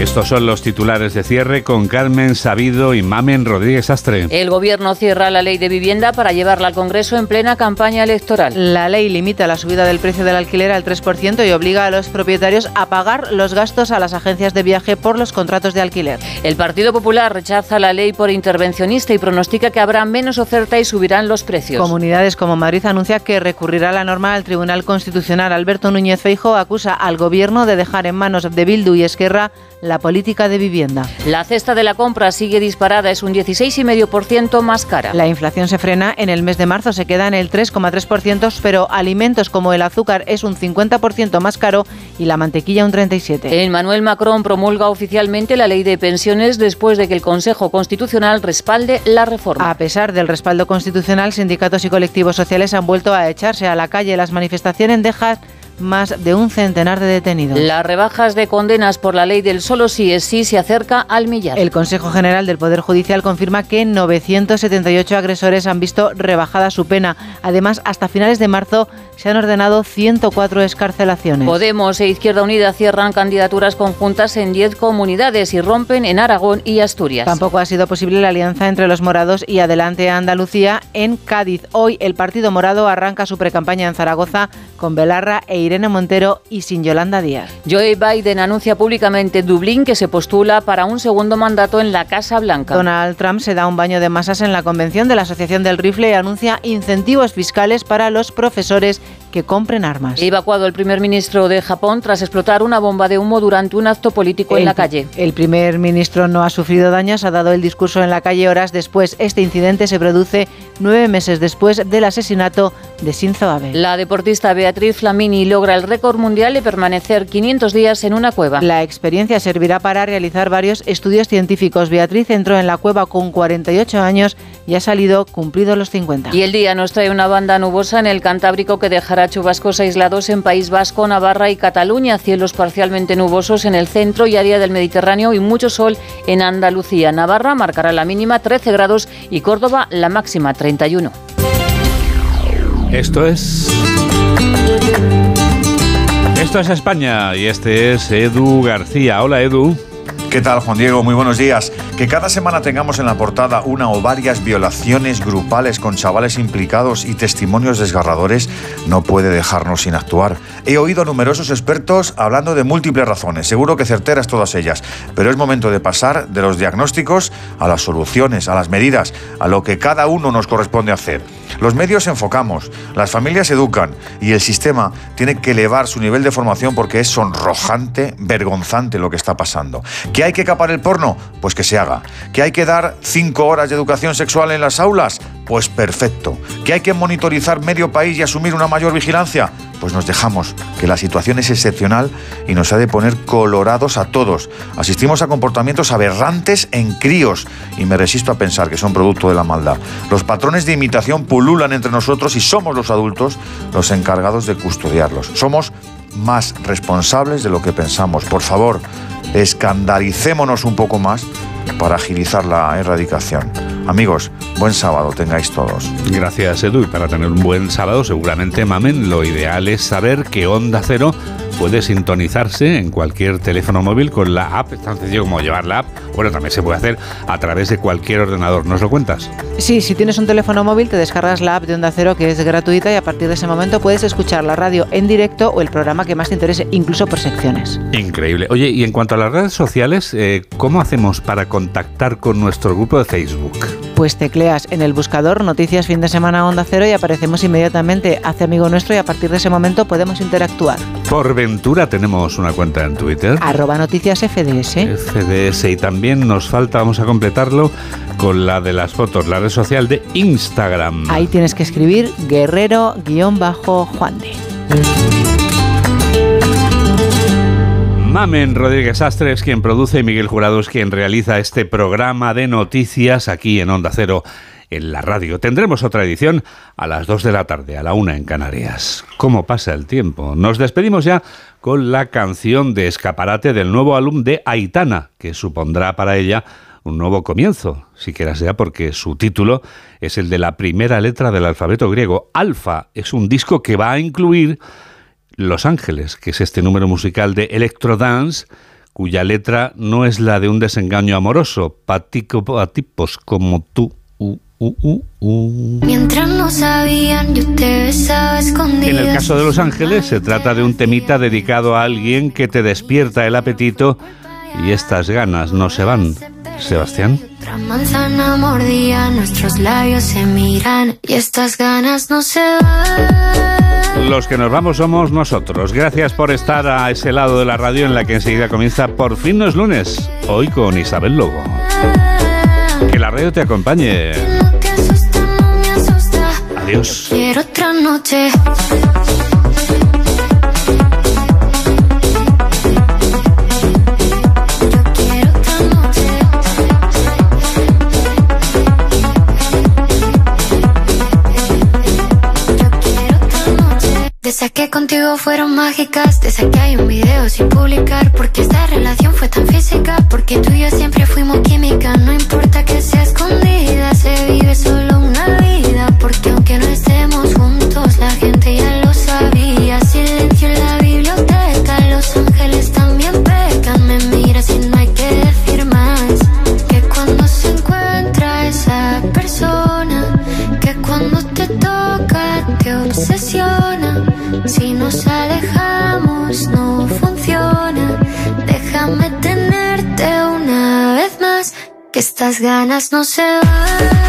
Speaker 1: Estos son los titulares de cierre con Carmen Sabido y Mamen Rodríguez Astre.
Speaker 4: El gobierno cierra la ley de vivienda para llevarla al Congreso en plena campaña electoral.
Speaker 33: La ley limita la subida del precio del alquiler al 3% y obliga a los propietarios a pagar los gastos a las agencias de viaje por los contratos de alquiler.
Speaker 4: El Partido Popular rechaza la ley por intervencionista y pronostica que habrá menos oferta y subirán los precios.
Speaker 33: Comunidades como Madrid anuncia que recurrirá la norma al Tribunal Constitucional. Alberto Núñez Feijo acusa al gobierno de dejar en manos de Bildu y Esquerra la política de vivienda.
Speaker 4: La cesta de la compra sigue disparada, es un 16,5% más cara.
Speaker 33: La inflación se frena en el mes de marzo, se queda en el 3,3%, pero alimentos como el azúcar es un 50% más caro y la mantequilla un 37%.
Speaker 4: Emmanuel Macron promulga oficialmente la ley de pensiones después de que el Consejo Constitucional respalde la reforma.
Speaker 33: A pesar del respaldo constitucional, sindicatos y colectivos sociales han vuelto a echarse a la calle. Las manifestaciones dejan más de un centenar de detenidos.
Speaker 4: Las rebajas de condenas por la ley del solo sí es sí se acerca al millar.
Speaker 33: El Consejo General del Poder Judicial confirma que 978 agresores han visto rebajada su pena. Además, hasta finales de marzo se han ordenado 104 escarcelaciones.
Speaker 4: Podemos e Izquierda Unida cierran candidaturas conjuntas en 10 comunidades y rompen en Aragón y Asturias.
Speaker 33: Tampoco ha sido posible la alianza entre los morados y Adelante Andalucía en Cádiz. Hoy el Partido Morado arranca su precampaña en Zaragoza con Belarra e Irene Montero y sin Yolanda Díaz.
Speaker 46: Joe Biden anuncia públicamente Dublín que se postula para un segundo mandato en la Casa Blanca.
Speaker 33: Donald Trump se da un baño de masas en la convención de la Asociación del Rifle y anuncia incentivos fiscales para los profesores que compren armas.
Speaker 46: Evacuado el primer ministro de Japón tras explotar una bomba de humo durante un acto político en
Speaker 33: El-
Speaker 46: la calle.
Speaker 33: El primer ministro no ha sufrido daños, ha dado el discurso en la calle horas después. Este incidente se produce nueve meses después del asesinato de Shinzo Abe.
Speaker 46: La deportista Beatriz Flamini logra el récord mundial de permanecer 500 días en una cueva.
Speaker 33: La experiencia servirá para realizar varios estudios científicos. Beatriz entró en la cueva con 48 años y ha salido cumplido los 50.
Speaker 46: Y el día nos trae una banda nubosa en el Cantábrico que dejará chubascos aislados en País Vasco, Navarra y Cataluña, cielos parcialmente nubosos en el centro y área del Mediterráneo y mucho sol en Andalucía. Navarra marcará la mínima 13 grados y Córdoba la máxima 31.
Speaker 1: Esto es. Esto es España y este es Edu García. Hola Edu.
Speaker 45: ¿Qué tal, Juan Diego? Muy buenos días. Que cada semana tengamos en la portada una o varias violaciones grupales con chavales implicados y testimonios desgarradores no puede dejarnos sin actuar. He oído a numerosos expertos hablando de múltiples razones, seguro que certeras todas ellas, pero es momento de pasar de los diagnósticos a las soluciones, a las medidas, a lo que cada uno nos corresponde hacer. Los medios enfocamos, las familias educan y el sistema tiene que elevar su nivel de formación porque es sonrojante, vergonzante lo que está pasando. ¿Que hay que capar el porno? Pues que se haga. ¿Que hay que dar cinco horas de educación sexual en las aulas? Pues perfecto. ¿Que hay que monitorizar medio país y asumir una mayor vigilancia? Pues nos dejamos, que la situación es excepcional y nos ha de poner colorados a todos. Asistimos a comportamientos aberrantes en críos y me resisto a pensar que son producto de la maldad. Los patrones de imitación pululan entre nosotros y somos los adultos los encargados de custodiarlos. Somos más responsables de lo que pensamos. Por favor, escandalicémonos un poco más para agilizar la erradicación. Amigos, buen sábado tengáis todos.
Speaker 1: Gracias Edu y para tener un buen sábado seguramente mamen lo ideal es saber que Onda Cero puede sintonizarse en cualquier teléfono móvil con la app, es tan sencillo como llevar la app, bueno también se puede hacer a través de cualquier ordenador, ¿nos lo cuentas?
Speaker 33: Sí, si tienes un teléfono móvil te descargas la app de Onda Cero que es gratuita y a partir de ese momento puedes escuchar la radio en directo o el programa que más te interese, incluso por secciones.
Speaker 1: Increíble. Oye, y en cuanto a las redes sociales, eh, ¿cómo hacemos para contactar con nuestro grupo de Facebook?
Speaker 33: Pues tecleas en el buscador Noticias Fin de Semana Onda Cero y aparecemos inmediatamente. Hace amigo nuestro y a partir de ese momento podemos interactuar.
Speaker 1: Por ventura tenemos una cuenta en Twitter.
Speaker 33: Arroba Noticias FDS.
Speaker 1: FDS y también nos falta, vamos a completarlo con la de las fotos, la red social de Instagram.
Speaker 33: Ahí tienes que escribir guerrero-juan de.
Speaker 1: Mamen Rodríguez Astres, quien produce, y Miguel Jurado es quien realiza este programa de noticias aquí en Onda Cero, en la radio. Tendremos otra edición a las 2 de la tarde, a la 1 en Canarias. ¿Cómo pasa el tiempo? Nos despedimos ya con la canción de escaparate del nuevo álbum de Aitana, que supondrá para ella un nuevo comienzo, siquiera sea porque su título es el de la primera letra del alfabeto griego. Alfa es un disco que va a incluir los Ángeles, que es este número musical de Electro Dance, cuya letra no es la de un desengaño amoroso, patico a tipos como tú. Uh, uh, uh, uh.
Speaker 47: Mientras no sabían, yo te besaba
Speaker 1: En el caso de Los Ángeles se trata de un temita dedicado a alguien que te despierta el apetito y estas ganas no se van. Sebastián.
Speaker 47: Otra manzana mordía, nuestros labios se miran y estas ganas no se van.
Speaker 1: Los que nos vamos somos nosotros. Gracias por estar a ese lado de la radio en la que enseguida comienza Por fin no es lunes, hoy con Isabel Lobo. Que la radio te acompañe. Adiós.
Speaker 47: quiero otra noche. De esas que contigo fueron mágicas, de esas que hay un video sin publicar, porque esta relación fue tan física, porque tú y yo siempre fuimos química, no importa que sea escondida, se vive solo ganas no se van.